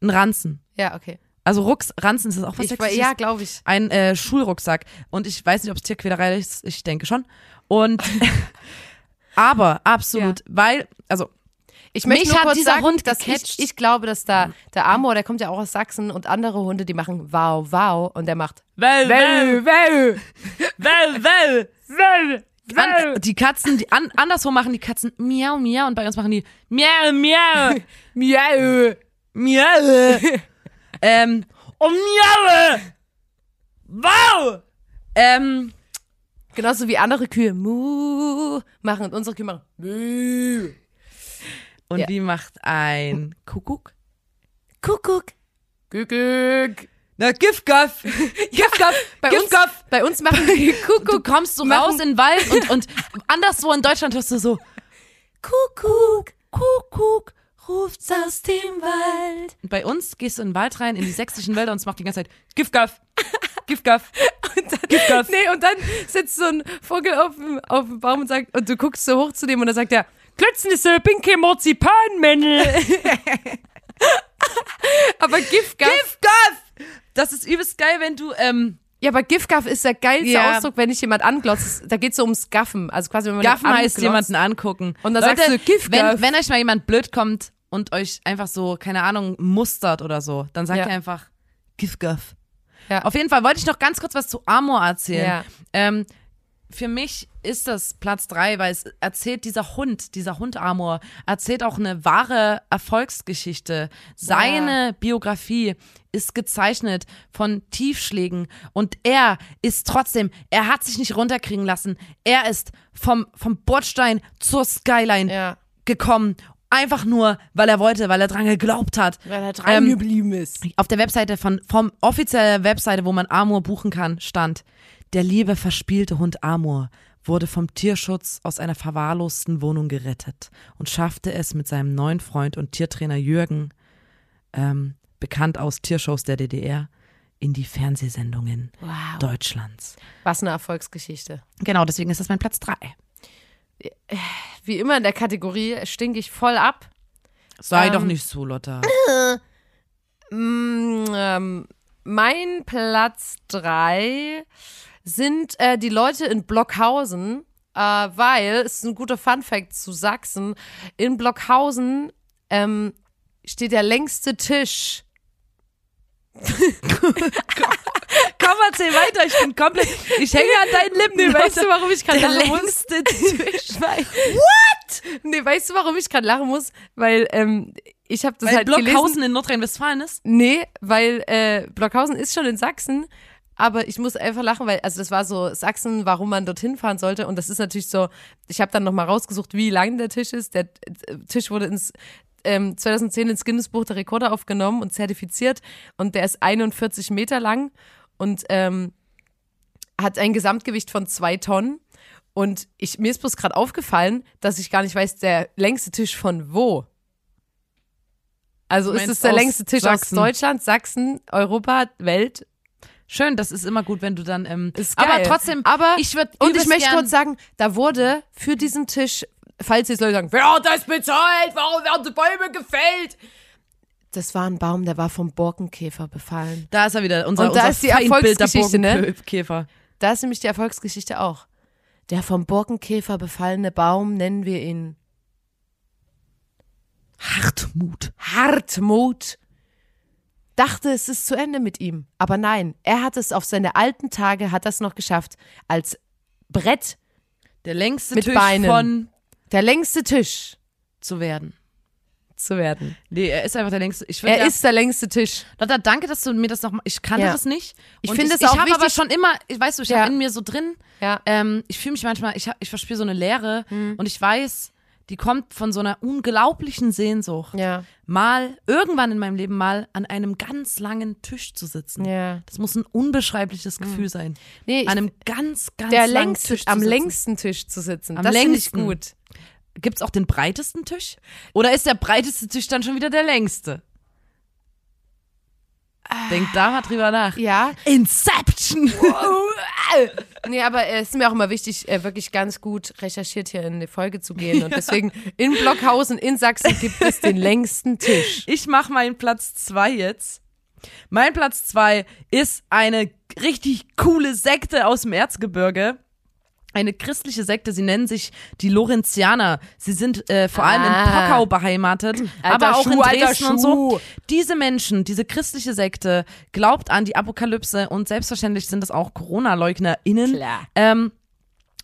[SPEAKER 2] ein Ranzen.
[SPEAKER 3] Ja, okay.
[SPEAKER 2] Also Rucks, Ranzen ist das auch was
[SPEAKER 3] Ich, ja, glaube ich.
[SPEAKER 2] Ein äh, Schulrucksack. Und ich weiß nicht, ob es Tierquälerei ist. Ich denke schon. Und aber absolut, weil, also
[SPEAKER 3] Ich möchte
[SPEAKER 2] Mich
[SPEAKER 3] nur kurz
[SPEAKER 2] dieser
[SPEAKER 3] sagen,
[SPEAKER 2] Hund
[SPEAKER 3] dass ich, ich glaube, dass da der Amor, der kommt ja auch aus Sachsen und andere Hunde, die machen wow, wow und der macht
[SPEAKER 2] Well, well,
[SPEAKER 3] well.
[SPEAKER 2] well, well, well. An, die Katzen, die an, anderswo machen die Katzen miau, miau und bei uns machen die miau, miau,
[SPEAKER 3] Miau.
[SPEAKER 2] Miau. ähm, oh, miau. Wow. Ähm,
[SPEAKER 3] Genauso wie andere Kühe mu machen und unsere Kühe machen mu.
[SPEAKER 2] und
[SPEAKER 3] Ja.
[SPEAKER 2] wie macht ein Kuckuck?
[SPEAKER 3] Kuckuck. Kuckuck.
[SPEAKER 2] Na, Gif Gaff. Gif Gaff.
[SPEAKER 3] Bei
[SPEAKER 2] Gif
[SPEAKER 3] uns, bei uns machen die
[SPEAKER 2] Du
[SPEAKER 3] Kuckuck.
[SPEAKER 2] kommst so raus in den Wald und, und anderswo in Deutschland hörst du so
[SPEAKER 3] Kuckuck.
[SPEAKER 2] Kuckuck ruft's aus dem Wald. Und bei uns gehst du in den Wald rein, in die sächsischen Wälder und es macht die ganze Zeit Gifgaff, Gifgaff.
[SPEAKER 3] Und dann,
[SPEAKER 2] Gifgaff.
[SPEAKER 3] nee, und dann sitzt so ein Vogel auf dem, auf dem Baum und sagt, und du guckst so hoch zu dem und dann sagt er, Klötznisse, pinke Marzipanmännel. aber Gifgaff.
[SPEAKER 2] Gifgaff! Das ist übelst geil, wenn du, ähm,
[SPEAKER 3] Ja, aber Gifgaff ist der geilste
[SPEAKER 2] Ja.
[SPEAKER 3] Ausdruck, wenn ich jemand anglotzt. Da geht's so ums Gaffen. Also quasi, wenn man
[SPEAKER 2] Gaffen
[SPEAKER 3] jemanden
[SPEAKER 2] heißt jemanden angucken.
[SPEAKER 3] Und dann
[SPEAKER 2] Leute,
[SPEAKER 3] sagst du, Gifgaff.
[SPEAKER 2] wenn, wenn euch mal jemand blöd kommt und euch einfach so, keine Ahnung, mustert oder so, dann sagt
[SPEAKER 3] Ja.
[SPEAKER 2] ihr einfach Gifgaff.
[SPEAKER 3] Ja.
[SPEAKER 2] Auf jeden Fall wollte ich noch ganz kurz was zu Amor erzählen.
[SPEAKER 3] Ja.
[SPEAKER 2] Ähm, für mich ist das Platz drei, weil es erzählt dieser Hund, dieser Hund Amor, erzählt auch eine wahre Erfolgsgeschichte. Seine Biografie ist gezeichnet von Tiefschlägen und er ist trotzdem, er hat sich nicht runterkriegen lassen. Er ist vom, vom Bordstein zur Skyline
[SPEAKER 3] Ja.
[SPEAKER 2] gekommen. Einfach nur, weil er wollte, weil er dran geglaubt hat.
[SPEAKER 3] Weil er dran
[SPEAKER 2] Ähm,
[SPEAKER 3] geblieben ist.
[SPEAKER 2] Auf der Webseite von, vom offiziellen Webseite, wo man Amor buchen kann, stand, der liebe verspielte Hund Amor wurde vom Tierschutz aus einer verwahrlosten Wohnung gerettet und schaffte es mit seinem neuen Freund und Tiertrainer Jürgen, ähm, bekannt aus Tiershows der DDR, in die Fernsehsendungen
[SPEAKER 3] Wow.
[SPEAKER 2] Deutschlands.
[SPEAKER 3] Was eine Erfolgsgeschichte.
[SPEAKER 2] Genau, deswegen ist das mein Platz drei.
[SPEAKER 3] Wie immer in der Kategorie stinke ich voll ab.
[SPEAKER 2] Sei
[SPEAKER 3] Ähm,
[SPEAKER 2] doch nicht so, Lotta.
[SPEAKER 3] Mm, ähm, mein Platz drei sind äh, die Leute in Blockhausen, äh, weil es ist ein guter Funfact zu Sachsen. In Blockhausen ähm, steht der längste Tisch
[SPEAKER 2] Komm, erzähl weiter. Ich bin komplett. Ich hänge an deinen Lippen.
[SPEAKER 3] Nee, weißt du, warum ich gerade lachen muss? What? Nee, weißt du, warum ich gerade lachen muss? Weil ähm, ich habe das
[SPEAKER 2] Weil
[SPEAKER 3] halt gelesen.
[SPEAKER 2] Blockhausen in Nordrhein-Westfalen ist?
[SPEAKER 3] Nee, weil äh, Blockhausen ist schon in Sachsen, aber ich muss einfach lachen, weil, also das war so Sachsen, warum man dorthin fahren sollte. Und das ist natürlich so, ich habe dann nochmal rausgesucht, wie lang der Tisch ist. Der äh, Tisch wurde ins ähm, 2010 ins Guinness-Buch der Rekorde aufgenommen und zertifiziert. Und der ist 41 Meter lang und ähm, hat ein Gesamtgewicht von zwei Tonnen. Und ich, mir ist bloß gerade aufgefallen, dass ich gar nicht weiß, der längste Tisch von wo. Also ist es der längste Tisch
[SPEAKER 2] Sachsen?
[SPEAKER 3] aus Deutschland, Sachsen, Europa, Welt?
[SPEAKER 2] Schön, das ist immer gut, wenn du dann. Ähm,
[SPEAKER 3] Ist
[SPEAKER 2] aber
[SPEAKER 3] geil.
[SPEAKER 2] trotzdem,
[SPEAKER 3] Aber
[SPEAKER 2] ich würde.
[SPEAKER 3] Und ich möchte kurz sagen, da wurde für diesen Tisch, falls jetzt Leute sagen, wer hat das bezahlt? Warum werden die Bäume gefällt? Das war ein Baum, der war vom Borkenkäfer befallen.
[SPEAKER 2] Da ist er wieder, unser,
[SPEAKER 3] Und da
[SPEAKER 2] unser
[SPEAKER 3] ist die
[SPEAKER 2] Feindbild der
[SPEAKER 3] Erfolgsgeschichte, ne?
[SPEAKER 2] Borkenkäfer.
[SPEAKER 3] Da ist nämlich die Erfolgsgeschichte auch. Der vom Borkenkäfer befallene Baum nennen wir ihn
[SPEAKER 2] Hartmut.
[SPEAKER 3] Hartmut. Dachte, es ist zu Ende mit ihm. Aber nein, er hat es auf seine alten Tage, hat das noch geschafft, als Brett,
[SPEAKER 2] Der längste
[SPEAKER 3] Mit
[SPEAKER 2] Tisch
[SPEAKER 3] Beinen.
[SPEAKER 2] von
[SPEAKER 3] der längste Tisch
[SPEAKER 2] zu werden.
[SPEAKER 3] Zu werden.
[SPEAKER 2] Nee, er ist einfach der längste. Ich
[SPEAKER 3] Er
[SPEAKER 2] ja,
[SPEAKER 3] ist der längste Tisch.
[SPEAKER 2] Lotta, danke, dass du mir das noch. Ich kannte
[SPEAKER 3] Ja.
[SPEAKER 2] das nicht.
[SPEAKER 3] Ich finde es auch
[SPEAKER 2] ich habe aber schon immer, ich weißt du, ich
[SPEAKER 3] Ja.
[SPEAKER 2] habe in mir so drin.
[SPEAKER 3] Ja.
[SPEAKER 2] Ähm, ich fühle mich manchmal, ich, hab- ich verspüre so eine Leere
[SPEAKER 3] Hm.
[SPEAKER 2] und ich weiß, die kommt von so einer unglaublichen Sehnsucht.
[SPEAKER 3] Ja.
[SPEAKER 2] Mal irgendwann in meinem Leben mal an einem ganz langen Tisch zu sitzen.
[SPEAKER 3] Ja.
[SPEAKER 2] Das muss ein unbeschreibliches Gefühl sein.
[SPEAKER 3] Nee, ich-
[SPEAKER 2] an einem ganz, ganz
[SPEAKER 3] der
[SPEAKER 2] langen
[SPEAKER 3] längste,
[SPEAKER 2] Tisch
[SPEAKER 3] am
[SPEAKER 2] sitzen.
[SPEAKER 3] längsten Tisch zu sitzen.
[SPEAKER 2] Am
[SPEAKER 3] das finde ich
[SPEAKER 2] längsten.
[SPEAKER 3] gut.
[SPEAKER 2] Gibt es auch den breitesten Tisch? Oder ist der breiteste Tisch dann schon wieder der längste? Denk da mal drüber nach.
[SPEAKER 3] Ja.
[SPEAKER 2] Inception!
[SPEAKER 3] Nee, aber es ist mir auch immer wichtig, äh, wirklich ganz gut recherchiert hier in die Folge zu gehen. Und deswegen in Blockhausen in Sachsen gibt es den längsten Tisch.
[SPEAKER 2] Ich mache meinen Platz zwei jetzt. Mein Platz zwei ist eine richtig coole Sekte aus dem Erzgebirge. Eine christliche Sekte, sie nennen sich die Lorenzianer. Sie sind äh, vor allem in
[SPEAKER 3] Ah.
[SPEAKER 2] Pockau beheimatet,
[SPEAKER 3] Alter
[SPEAKER 2] aber auch in
[SPEAKER 3] Schuh, alter
[SPEAKER 2] Dresden und so. Diese Menschen, diese christliche Sekte, glaubt an die Apokalypse und selbstverständlich sind das auch Corona-LeugnerInnen.
[SPEAKER 3] Klar.
[SPEAKER 2] Ähm,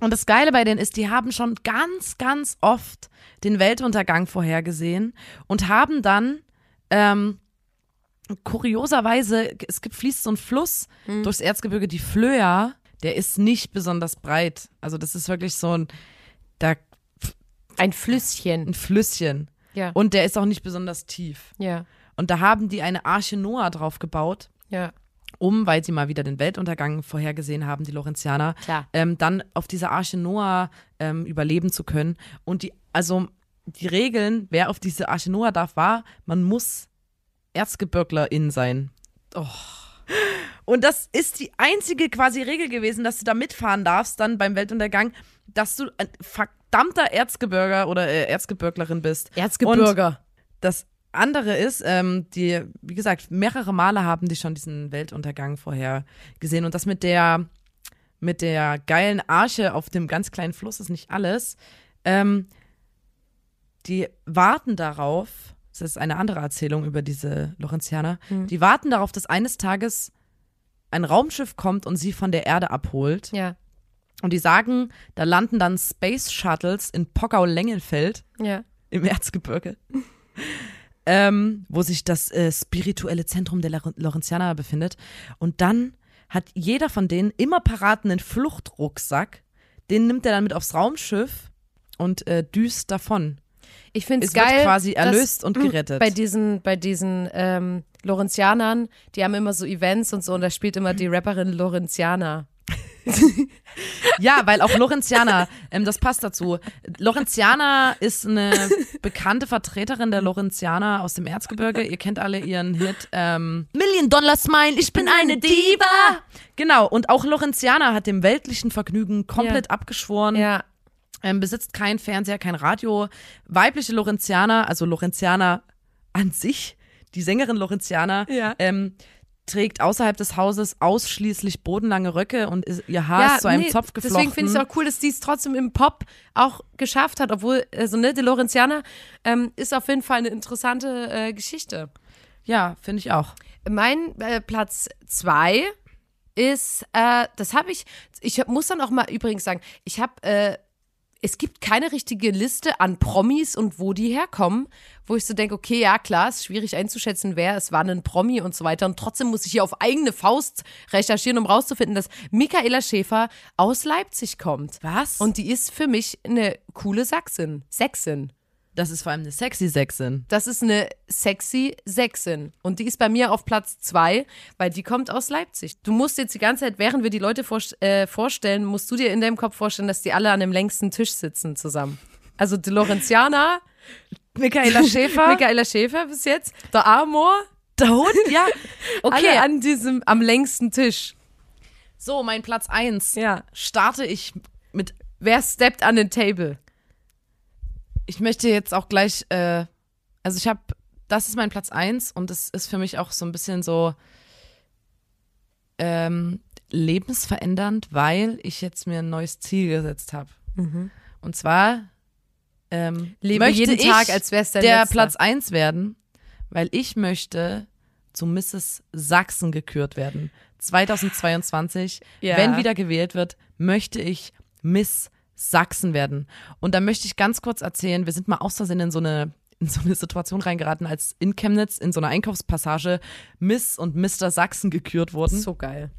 [SPEAKER 2] und das Geile bei denen ist, die haben schon ganz, ganz oft den Weltuntergang vorhergesehen und haben dann ähm, kurioserweise, es gibt, fließt so ein Fluss
[SPEAKER 3] Hm.
[SPEAKER 2] durchs Erzgebirge, die Flöa, der ist nicht besonders breit. Also das ist wirklich so ein, da,
[SPEAKER 3] Ein Flüsschen.
[SPEAKER 2] ein Flüsschen.
[SPEAKER 3] Ja.
[SPEAKER 2] Und der ist auch nicht besonders tief.
[SPEAKER 3] ja.
[SPEAKER 2] Und da haben die eine Arche Noah drauf gebaut,
[SPEAKER 3] Ja.
[SPEAKER 2] um, weil sie mal wieder den Weltuntergang vorhergesehen haben, die Lorenzianer, ähm, dann auf dieser Arche Noah ähm, überleben zu können. Und die, also die Regeln, wer auf diese Arche Noah darf, war, man muss Erzgebirglerin sein. Oh. Und das ist die einzige quasi Regel gewesen, dass du da mitfahren darfst, dann beim Weltuntergang, dass du ein verdammter Erzgebirger oder äh, Erzgebirglerin bist. Und
[SPEAKER 3] Erzgebirger.
[SPEAKER 2] das andere ist, ähm, die, wie gesagt, mehrere Male haben die schon diesen Weltuntergang vorher gesehen. Und das mit der, mit der geilen Arche auf dem ganz kleinen Fluss ist nicht alles. Ähm, die warten darauf, das ist eine andere Erzählung über diese Lorenzianer, die warten darauf, dass eines Tages ein Raumschiff kommt und sie von der Erde abholt.
[SPEAKER 3] Ja.
[SPEAKER 2] Und die sagen, da landen dann Space Shuttles in Pockau-Lengenfeld
[SPEAKER 3] Ja.
[SPEAKER 2] im Erzgebirge, ähm, wo sich das äh, spirituelle Zentrum der Lor- Lorenzianer befindet. Und dann hat jeder von denen immer parat einen Fluchtrucksack. Den nimmt er dann mit aufs Raumschiff und äh, düst davon.
[SPEAKER 3] Ich finde es geil.
[SPEAKER 2] quasi erlöst und gerettet.
[SPEAKER 3] Bei diesen, bei diesen ähm, Lorenzianern, die haben immer so Events und so und da spielt immer die Rapperin Lorenziana.
[SPEAKER 2] Ja, weil auch Lorenzianer, ähm, das passt dazu. Lorenziana ist eine bekannte Vertreterin der Lorenzianer aus dem Erzgebirge. Ihr kennt alle ihren Hit ähm, Million Dollar Smile, ich bin eine Diva. Genau, und auch Lorenziana hat dem weltlichen Vergnügen komplett abgeschworen.
[SPEAKER 3] Ja.
[SPEAKER 2] ähm, besitzt kein Fernseher, kein Radio. Weibliche Lorenzianer, also Lorenzianer an sich, die Sängerin Lorenzianer,
[SPEAKER 3] Ja.
[SPEAKER 2] ähm, trägt außerhalb des Hauses ausschließlich bodenlange Röcke und ist, ihr Haar ist zu einem
[SPEAKER 3] nee,
[SPEAKER 2] Zopf geflochten.
[SPEAKER 3] Deswegen finde ich es auch cool, dass die es trotzdem im Pop auch geschafft hat, obwohl, also ne, die Lorenzianer ähm, ist auf jeden Fall eine interessante äh, Geschichte.
[SPEAKER 2] Ja, finde ich auch.
[SPEAKER 3] Mein äh, Platz zwei ist, äh, das habe ich, ich muss dann auch mal übrigens sagen, ich habe, äh, es gibt keine richtige Liste an Promis und wo die herkommen, wo ich so denke, okay, ja klar, ist schwierig einzuschätzen, wer es war ein Promi und so weiter. Und trotzdem muss ich hier auf eigene Faust recherchieren, um rauszufinden, dass Michaela Schäfer aus Leipzig kommt.
[SPEAKER 2] Was?
[SPEAKER 3] Und die ist für mich eine coole Sachsin. Sächsin.
[SPEAKER 2] Das ist vor allem eine sexy Sexin.
[SPEAKER 3] Das ist eine sexy Sächsin. Und die ist bei mir auf Platz zwei, weil die kommt aus Leipzig. Du musst jetzt die ganze Zeit, während wir die Leute vor, äh, vorstellen, musst du dir in deinem Kopf vorstellen, dass die alle an dem längsten Tisch sitzen zusammen. Also die Lorenziana,
[SPEAKER 2] Michaela Schäfer.
[SPEAKER 3] Michaela Schäfer bis jetzt, der Amor,
[SPEAKER 2] der Hund, ja. Okay.
[SPEAKER 3] alle an diesem, am längsten Tisch.
[SPEAKER 2] So, mein Platz 1.
[SPEAKER 3] Ja.
[SPEAKER 2] Starte ich mit.
[SPEAKER 3] Wer steppt an den Table?
[SPEAKER 2] Ich möchte jetzt auch gleich. Äh, also, ich habe. Das ist mein Platz 1 und das ist für mich auch so ein bisschen so. Ähm, lebensverändernd, weil ich jetzt mir ein neues Ziel gesetzt habe. Und zwar ähm,
[SPEAKER 3] Lebe
[SPEAKER 2] möchte
[SPEAKER 3] jeden
[SPEAKER 2] ich
[SPEAKER 3] Tag, als wär's dein
[SPEAKER 2] der
[SPEAKER 3] letzter.
[SPEAKER 2] Platz 1 werden, weil ich möchte zu Mrs. Sachsen gekürt werden. 2022,
[SPEAKER 3] Ja.
[SPEAKER 2] wenn wieder gewählt wird, möchte ich Miss Sachsen werden. Und da möchte ich ganz kurz erzählen, wir sind mal aus Versehen in so eine in so eine Situation reingeraten, als in Chemnitz in so einer Einkaufspassage Miss und Mr. Sachsen gekürt wurden.
[SPEAKER 3] So geil.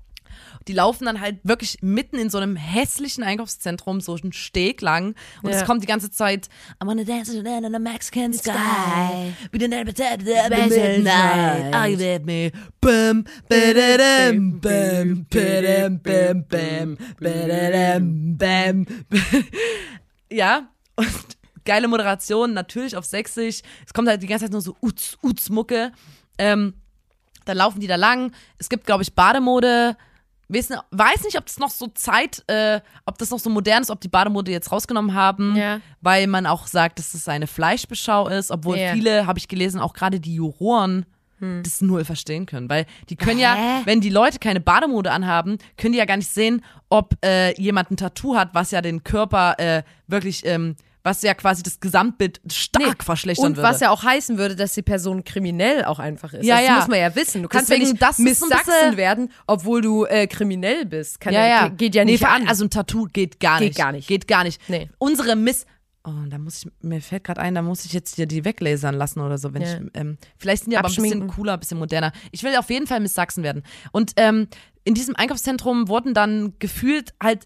[SPEAKER 2] Die laufen dann halt wirklich mitten in so einem hässlichen Einkaufszentrum, so einen Steg lang. Und
[SPEAKER 3] Ja.
[SPEAKER 2] es kommt die ganze Zeit, I wanna dance in a Mexican sky. Tell the midnight. Are you with me? Bum, ba-da-dum, bum, ba-dum, bum, bum, ba-da-dum, bum. Ja, und geile Moderation, natürlich auf Sächsisch. Es kommt halt die ganze Zeit nur so Uts, Uts, Mucke. Ähm, dann laufen die da lang. Es gibt, glaube ich, Bademode. Wissen, weiß nicht, ob das noch so Zeit, äh, ob das noch so modern ist, ob die Bademode jetzt rausgenommen haben,
[SPEAKER 3] Ja.
[SPEAKER 2] weil man auch sagt, dass es eine Fleischbeschau ist, obwohl
[SPEAKER 3] Ja.
[SPEAKER 2] viele, habe ich gelesen, auch gerade die Juroren das null verstehen können, weil die können ja,
[SPEAKER 3] Hä?
[SPEAKER 2] wenn die Leute keine Bademode anhaben, können die ja gar nicht sehen, ob äh, jemand ein Tattoo hat, was ja den Körper äh, wirklich, ähm, was ja quasi das Gesamtbild stark verschlechtern
[SPEAKER 3] Und
[SPEAKER 2] würde.
[SPEAKER 3] was ja auch heißen würde, dass die Person kriminell auch einfach ist.
[SPEAKER 2] Ja,
[SPEAKER 3] das
[SPEAKER 2] ja.
[SPEAKER 3] muss man ja wissen. Du kannst
[SPEAKER 2] Deswegen,
[SPEAKER 3] ja nicht
[SPEAKER 2] das
[SPEAKER 3] Miss Sachsen werden, obwohl du äh, kriminell bist. Kann
[SPEAKER 2] ja, ja.
[SPEAKER 3] Geht ja
[SPEAKER 2] Nee,
[SPEAKER 3] nicht
[SPEAKER 2] vor-
[SPEAKER 3] an.
[SPEAKER 2] Also ein Tattoo geht gar
[SPEAKER 3] Geht
[SPEAKER 2] nicht.
[SPEAKER 3] gar nicht.
[SPEAKER 2] Geht gar nicht.
[SPEAKER 3] Nee.
[SPEAKER 2] Unsere Miss. Oh, da muss ich, mir fällt gerade ein, da muss ich jetzt hier die weglasern lassen oder so. Wenn
[SPEAKER 3] Ja.
[SPEAKER 2] ich, ähm, vielleicht sind die aber ein bisschen cooler, ein bisschen moderner. Ich will auf jeden Fall Miss Sachsen werden. Und ähm, in diesem Einkaufszentrum wurden dann gefühlt halt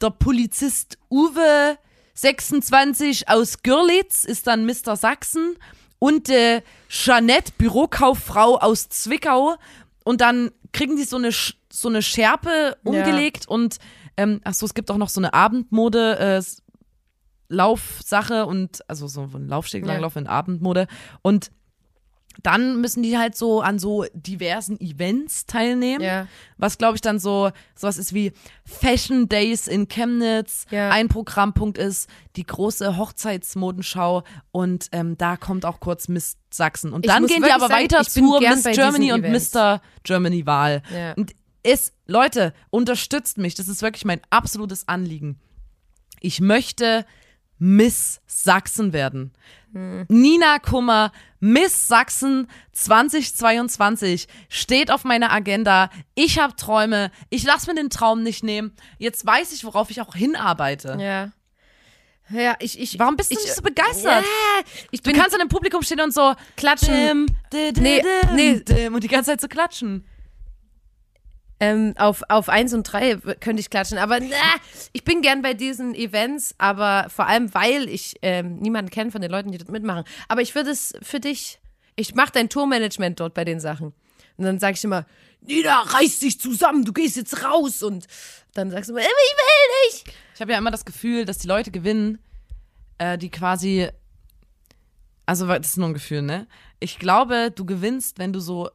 [SPEAKER 2] der Polizist Uwe 26 aus Görlitz ist dann Mr. Sachsen und äh, Jeanette, Bürokauffrau aus Zwickau. Und dann kriegen die so eine, Sch- so eine Schärpe umgelegt und ähm, ach so, es gibt auch noch so eine Abendmode äh, Laufsache und also so ein Laufsteg
[SPEAKER 3] Ja.
[SPEAKER 2] Langlauf in Abendmode und dann müssen die halt so an so diversen Events teilnehmen,
[SPEAKER 3] Ja.
[SPEAKER 2] was glaube ich dann so sowas ist wie Fashion Days in Chemnitz.
[SPEAKER 3] Ja.
[SPEAKER 2] Ein Programmpunkt ist die große Hochzeitsmodenschau und ähm, da kommt auch kurz Miss Sachsen und
[SPEAKER 3] Ich
[SPEAKER 2] dann gehen die aber
[SPEAKER 3] sagen,
[SPEAKER 2] weiter
[SPEAKER 3] gern
[SPEAKER 2] Miss Germany und
[SPEAKER 3] Events.
[SPEAKER 2] Mr. Germany Wahl.
[SPEAKER 3] Ja.
[SPEAKER 2] Und ist Leute unterstützt mich, das ist wirklich mein absolutes Anliegen. Ich möchte Miss Sachsen werden. Nina Kummer, Miss Sachsen 2022 steht auf meiner Agenda. Ich habe Träume. Ich lasse mir den Traum nicht nehmen. Jetzt weiß ich, worauf ich auch hinarbeite.
[SPEAKER 3] Ja. Ja, ich, ich.
[SPEAKER 2] Warum bist du
[SPEAKER 3] ich,
[SPEAKER 2] nicht so begeistert?
[SPEAKER 3] Ja, ich
[SPEAKER 2] Du
[SPEAKER 3] bin
[SPEAKER 2] kannst in dem Publikum stehen und so
[SPEAKER 3] Klatschen.
[SPEAKER 2] Dim, di, di,
[SPEAKER 3] Nee,
[SPEAKER 2] dim,
[SPEAKER 3] nee.
[SPEAKER 2] dim, und die ganze Zeit so klatschen.
[SPEAKER 3] Ähm, auf, auf 1 und 3 könnte ich klatschen. Aber na, ich bin gern bei diesen Events, aber vor allem, weil ich ähm, niemanden kenne von den Leuten, die dort mitmachen. Aber ich würde es für dich, ich mache dein Tourmanagement dort bei den Sachen. Und dann sage ich immer, Nina, reiß dich zusammen, du gehst jetzt raus. Und dann sagst du immer, ich will nicht.
[SPEAKER 2] Ich habe ja immer das Gefühl, dass die Leute gewinnen, äh, die quasi. Also, das ist nur ein Gefühl, ne? Ich glaube, du gewinnst, wenn du so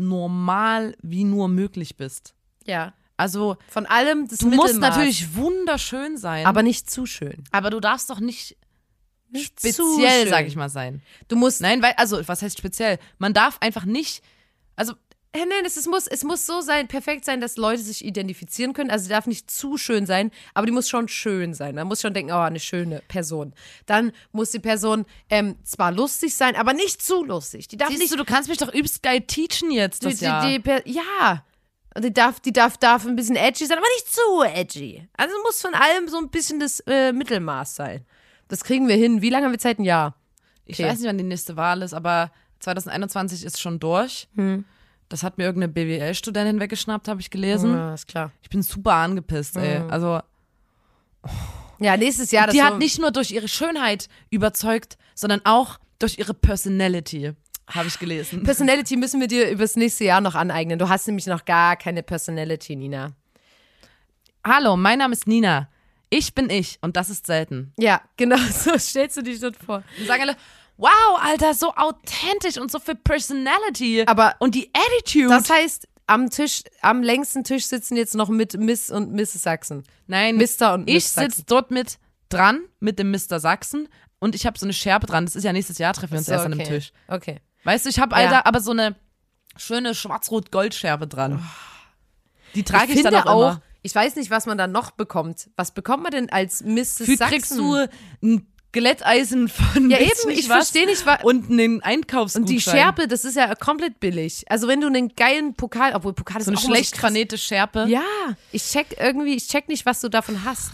[SPEAKER 2] normal wie nur möglich bist.
[SPEAKER 3] Ja,
[SPEAKER 2] Also,
[SPEAKER 3] von allem das
[SPEAKER 2] du musst natürlich wunderschön sein,
[SPEAKER 3] aber nicht zu schön.
[SPEAKER 2] aber du darfst doch nicht
[SPEAKER 3] Nicht
[SPEAKER 2] speziell, sag ich mal, sein.
[SPEAKER 3] Du musst
[SPEAKER 2] Nein, weil, also, was heißt speziell? Man darf einfach nicht, also,
[SPEAKER 3] Äh, nein, es, es, muss, es muss so sein, perfekt sein, dass Leute sich identifizieren können. Also sie darf nicht zu schön sein, aber die muss schon schön sein. Man muss schon denken, oh, eine schöne Person. Dann muss die Person ähm, zwar lustig sein, aber nicht zu lustig. Die darf
[SPEAKER 2] Siehst
[SPEAKER 3] nicht
[SPEAKER 2] du, du kannst mich doch übelst geil teachen jetzt das
[SPEAKER 3] die,
[SPEAKER 2] Jahr.
[SPEAKER 3] Die, die, ja. Und Die darf, die darf, darf ein bisschen edgy sein, aber nicht zu edgy. Also muss von allem so ein bisschen das äh, Mittelmaß sein. Das kriegen wir hin. Wie lange haben wir Zeit? Ein Jahr.
[SPEAKER 2] Ich
[SPEAKER 3] Okay.
[SPEAKER 2] weiß nicht, wann die nächste Wahl ist, aber 2021 ist schon durch.
[SPEAKER 3] Hm.
[SPEAKER 2] Das hat mir irgendeine BWL-Studentin weggeschnappt, habe ich gelesen.
[SPEAKER 3] Ja, ist klar.
[SPEAKER 2] Ich bin super angepisst, ey.
[SPEAKER 3] Hm.
[SPEAKER 2] Also,
[SPEAKER 3] Ja, nächstes Jahr. Das
[SPEAKER 2] die hat nicht nur durch ihre Schönheit überzeugt, sondern auch durch ihre Personality, habe ich gelesen.
[SPEAKER 3] Personality müssen wir dir übers nächste Jahr noch aneignen. Du hast nämlich noch gar keine Personality, Nina.
[SPEAKER 2] Hallo, mein Name ist Nina. Ich bin ich und das ist selten.
[SPEAKER 3] Ja, genau so stellst du dich dort vor.
[SPEAKER 2] Und sagen alle, wow, Alter, so authentisch und so viel Personality.
[SPEAKER 3] Aber
[SPEAKER 2] und die Attitude.
[SPEAKER 3] das heißt, am Tisch, am längsten Tisch sitzen jetzt noch mit Miss und Mrs. Sachsen.
[SPEAKER 2] Nein,
[SPEAKER 3] Mr. und
[SPEAKER 2] ich
[SPEAKER 3] Miss Sachsen.
[SPEAKER 2] sitze dort mit dran, mit dem Mr. Sachsen und ich habe so eine Scherbe dran. Das ist ja nächstes Jahr, treffen wir uns
[SPEAKER 3] So,
[SPEAKER 2] erst an
[SPEAKER 3] okay.
[SPEAKER 2] dem Tisch.
[SPEAKER 3] Okay.
[SPEAKER 2] Weißt du, ich habe,
[SPEAKER 3] Ja.
[SPEAKER 2] Alter, aber so eine schöne schwarz-rot-gold-Scherbe dran. Die trage ich,
[SPEAKER 3] ich
[SPEAKER 2] dann auch,
[SPEAKER 3] auch,
[SPEAKER 2] immer.
[SPEAKER 3] ich weiß nicht, was man da noch bekommt. Was bekommt man denn als Mrs.
[SPEAKER 2] Für
[SPEAKER 3] Sachsen?
[SPEAKER 2] kriegst du ein Glätteisen von
[SPEAKER 3] Ja, eben, ich
[SPEAKER 2] was
[SPEAKER 3] verstehe nicht, wa-
[SPEAKER 2] und einen Einkaufsgutschein.
[SPEAKER 3] und die Schärpe, das ist ja komplett billig. Also wenn du einen geilen Pokal, obwohl Pokal ist
[SPEAKER 2] so eine schlecht vernähte Schärpe.
[SPEAKER 3] Ja, ich check irgendwie, ich check nicht, was du davon hast.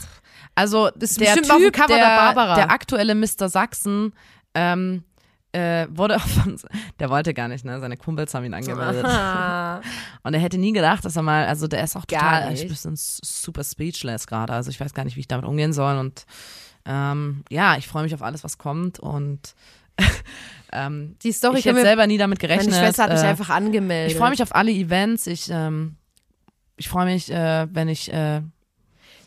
[SPEAKER 2] Also
[SPEAKER 3] ist
[SPEAKER 2] der
[SPEAKER 3] bestimmt auf dem
[SPEAKER 2] Typ,
[SPEAKER 3] Cover
[SPEAKER 2] der,
[SPEAKER 3] der Barbara.
[SPEAKER 2] der aktuelle Mr. Sachsen, ähm, äh, wurde auch von, der wollte gar nicht, ne? Seine Kumpels haben ihn angemeldet.
[SPEAKER 3] Ah.
[SPEAKER 2] Und er hätte nie gedacht, dass er mal, also der ist auch total, ich bin super speechless gerade. Also ich weiß gar nicht, wie ich damit umgehen soll. Und ähm, ja, ich freue mich auf alles, was kommt. Und ähm,
[SPEAKER 3] Die Story
[SPEAKER 2] ich hätte selber nie damit
[SPEAKER 3] meine
[SPEAKER 2] gerechnet.
[SPEAKER 3] Schwester hat mich
[SPEAKER 2] äh,
[SPEAKER 3] einfach angemeldet.
[SPEAKER 2] ich freue mich auf alle Events. Ich, ähm, ich freue mich, äh, wenn ich, äh,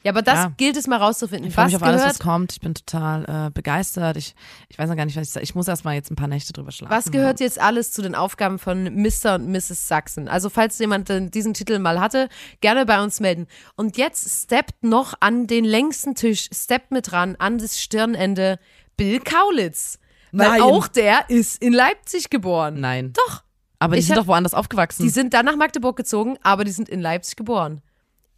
[SPEAKER 3] Ja, aber das
[SPEAKER 2] Ja.
[SPEAKER 3] gilt es mal rauszufinden.
[SPEAKER 2] ich freue mich auf alles, was kommt. Ich bin total äh, begeistert. Ich, ich weiß noch gar nicht, was ich sage. Ich muss erst mal jetzt ein paar Nächte drüber schlafen.
[SPEAKER 3] was gehört jetzt alles zu den Aufgaben von Mr. und Mrs. Sachsen? Also falls jemand diesen Titel mal hatte, gerne bei uns melden. Und jetzt steppt noch an den längsten Tisch, steppt mit ran, an das Stirnende Bill Kaulitz. Weil
[SPEAKER 2] Nein.
[SPEAKER 3] auch der ist in Leipzig geboren.
[SPEAKER 2] Nein.
[SPEAKER 3] Doch.
[SPEAKER 2] Aber die
[SPEAKER 3] Ich
[SPEAKER 2] sind
[SPEAKER 3] hab-
[SPEAKER 2] doch woanders aufgewachsen.
[SPEAKER 3] Die sind dann nach Magdeburg gezogen, aber die sind in Leipzig geboren.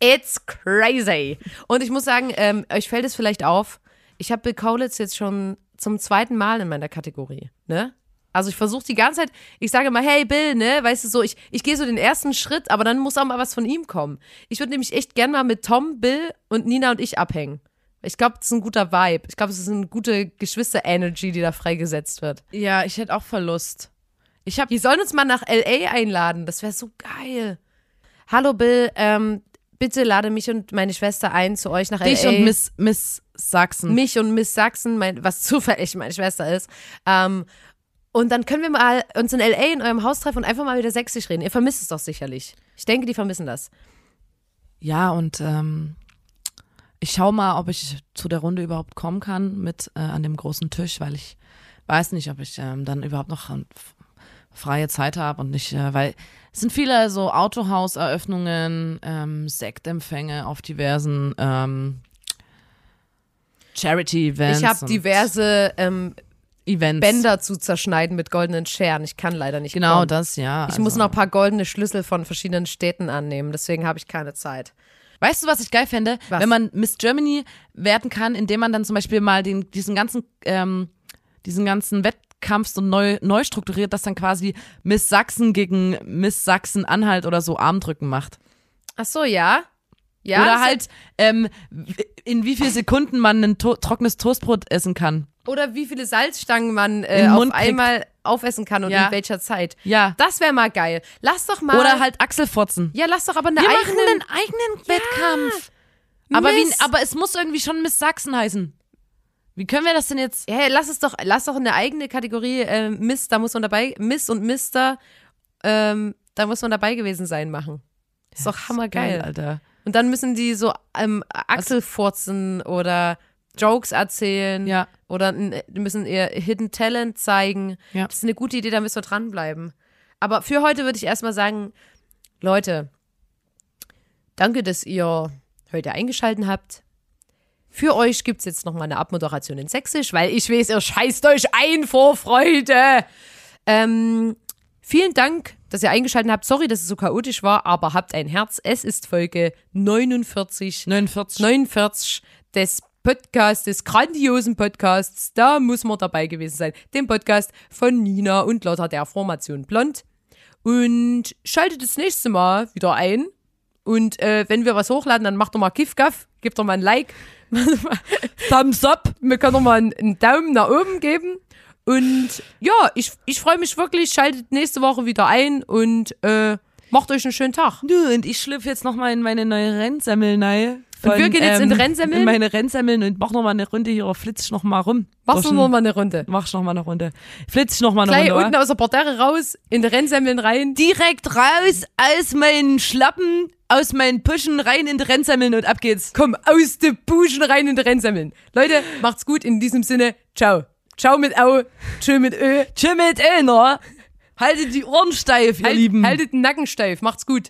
[SPEAKER 3] It's crazy. Und ich muss sagen, ähm, euch fällt es vielleicht auf, ich habe Bill Kaulitz jetzt schon zum zweiten Mal in meiner Kategorie, ne? Also ich versuche die ganze Zeit, ich sage mal, hey Bill, ne, weißt du so, ich, ich gehe so den ersten Schritt, aber dann muss auch mal was von ihm kommen. Ich würde nämlich echt gern mal mit Tom, Bill und Nina und ich abhängen. Ich glaube, das ist ein guter Vibe. Ich glaube, es ist eine gute Geschwister-Energy, die da freigesetzt wird.
[SPEAKER 2] ja, ich hätte auch Verlust. Ich habe
[SPEAKER 3] Die sollen uns mal nach LA einladen. Das wäre so geil. Hallo Bill, ähm, bitte lade mich und meine Schwester ein zu euch nach
[SPEAKER 2] dich
[SPEAKER 3] LA.
[SPEAKER 2] und Miss, Miss Sachsen.
[SPEAKER 3] mich und Miss Sachsen, mein, was zufällig meine Schwester ist. Ähm, und dann können wir mal uns in LA in eurem Haus treffen und einfach mal wieder sächsisch reden. Ihr vermisst es doch sicherlich. Ich denke, die vermissen das.
[SPEAKER 2] Ja, und ähm, ich schau mal, ob ich zu der Runde überhaupt kommen kann mit äh, an dem großen Tisch, weil ich weiß nicht, ob ich ähm, dann überhaupt noch freie Zeit habe und nicht, äh, weil es sind viele so Autohauseröffnungen, ähm, Sektempfänge auf diversen ähm, Charity-Events.
[SPEAKER 3] ich habe diverse ähm,
[SPEAKER 2] Events.
[SPEAKER 3] Bänder zu zerschneiden mit goldenen Scheren. Ich kann leider nicht
[SPEAKER 2] Genau
[SPEAKER 3] kommen.
[SPEAKER 2] das, ja.
[SPEAKER 3] Ich
[SPEAKER 2] also.
[SPEAKER 3] muss noch ein paar goldene Schlüssel von verschiedenen Städten annehmen. Deswegen habe ich keine Zeit.
[SPEAKER 2] Weißt du, was ich geil fände?
[SPEAKER 3] Was?
[SPEAKER 2] Wenn man Miss Germany werden kann, indem man dann zum Beispiel mal den, diesen ganzen, ähm, diesen ganzen Wettkampf so neu, neu strukturiert, dass dann quasi Miss Sachsen gegen Miss Sachsen-Anhalt oder so Armdrücken macht.
[SPEAKER 3] Ach so, ja. Ja,
[SPEAKER 2] oder halt, ähm, in wie vielen Sekunden man ein to trockenes Toastbrot essen kann.
[SPEAKER 3] Oder wie viele Salzstangen man äh, auf
[SPEAKER 2] Mund kriegt.
[SPEAKER 3] einmal aufessen kann und
[SPEAKER 2] Ja.
[SPEAKER 3] in welcher Zeit.
[SPEAKER 2] Ja.
[SPEAKER 3] Das wäre mal geil. Lass doch mal.
[SPEAKER 2] Oder halt Achselfotzen.
[SPEAKER 3] Ja, lass doch aber eine
[SPEAKER 2] Wir machen
[SPEAKER 3] eigene.
[SPEAKER 2] einen eigenen Wettkampf. Aber, wie, aber es muss irgendwie schon Miss Sachsen heißen. Wie können wir das denn jetzt?
[SPEAKER 3] Ja, lass es doch, lass doch eine eigene Kategorie äh, Miss, da muss man dabei, Miss und Mister, ähm, da muss man dabei gewesen sein machen. Ist doch hammergeil.
[SPEAKER 2] Alter.
[SPEAKER 3] Und dann müssen die so ähm, Achselfurzen oder Jokes erzählen
[SPEAKER 2] Ja.
[SPEAKER 3] oder müssen ihr Hidden Talent zeigen.
[SPEAKER 2] Ja.
[SPEAKER 3] Das ist eine gute Idee, da müssen wir dranbleiben. Aber für heute würde ich erstmal sagen, Leute, danke, dass ihr heute eingeschaltet habt. Für euch gibt es jetzt noch mal eine Abmoderation in Sächsisch, weil ich weiß, ihr scheißt euch ein vor Freude. Ähm, Vielen Dank, dass ihr eingeschaltet habt. Sorry, dass es so chaotisch war, aber habt ein Herz. Es ist Folge 49,
[SPEAKER 2] 49.
[SPEAKER 3] 49 des Podcasts, des grandiosen Podcasts. Da muss man dabei gewesen sein. Dem Podcast von Nina und Lotta der Formation Blond. Und schaltet das nächste Mal wieder ein. Und äh, wenn wir was hochladen, dann macht doch mal Kiff-Gaff, gebt doch mal ein Like. Thumbs up. Wir können doch mal einen, Daumen nach oben geben. Und ja, ich, ich freue mich wirklich. Schaltet nächste Woche wieder ein und äh, macht euch einen schönen Tag.
[SPEAKER 2] Du, und ich schlüpfe jetzt nochmal in meine neue Rennsemmeln rein.
[SPEAKER 3] Und wir gehen jetzt in die Rennsemmeln?
[SPEAKER 2] In meine Rennsemmeln und mach noch mal eine Runde hier auf Flitz noch mal rum.
[SPEAKER 3] Machst du noch mal eine Runde?
[SPEAKER 2] Mach noch mal eine Runde. Flitz noch mal eine
[SPEAKER 3] Gleich
[SPEAKER 2] Runde. wa?
[SPEAKER 3] unten aus der Parterre raus, in die Rennsemmeln rein.
[SPEAKER 2] Direkt raus aus meinen Schlappen, aus meinen Puschen rein in die Rennsemmeln und ab geht's.
[SPEAKER 3] Komm, aus de Buschen rein in die Rennsemmeln. Leute, macht's gut. In diesem Sinne, ciao. Ciao mit Au, tschö mit Ö.
[SPEAKER 2] Tschüss mit Elner. Haltet die Ohren steif, ihr
[SPEAKER 3] Halt,
[SPEAKER 2] Lieben.
[SPEAKER 3] haltet den Nacken steif. Macht's gut.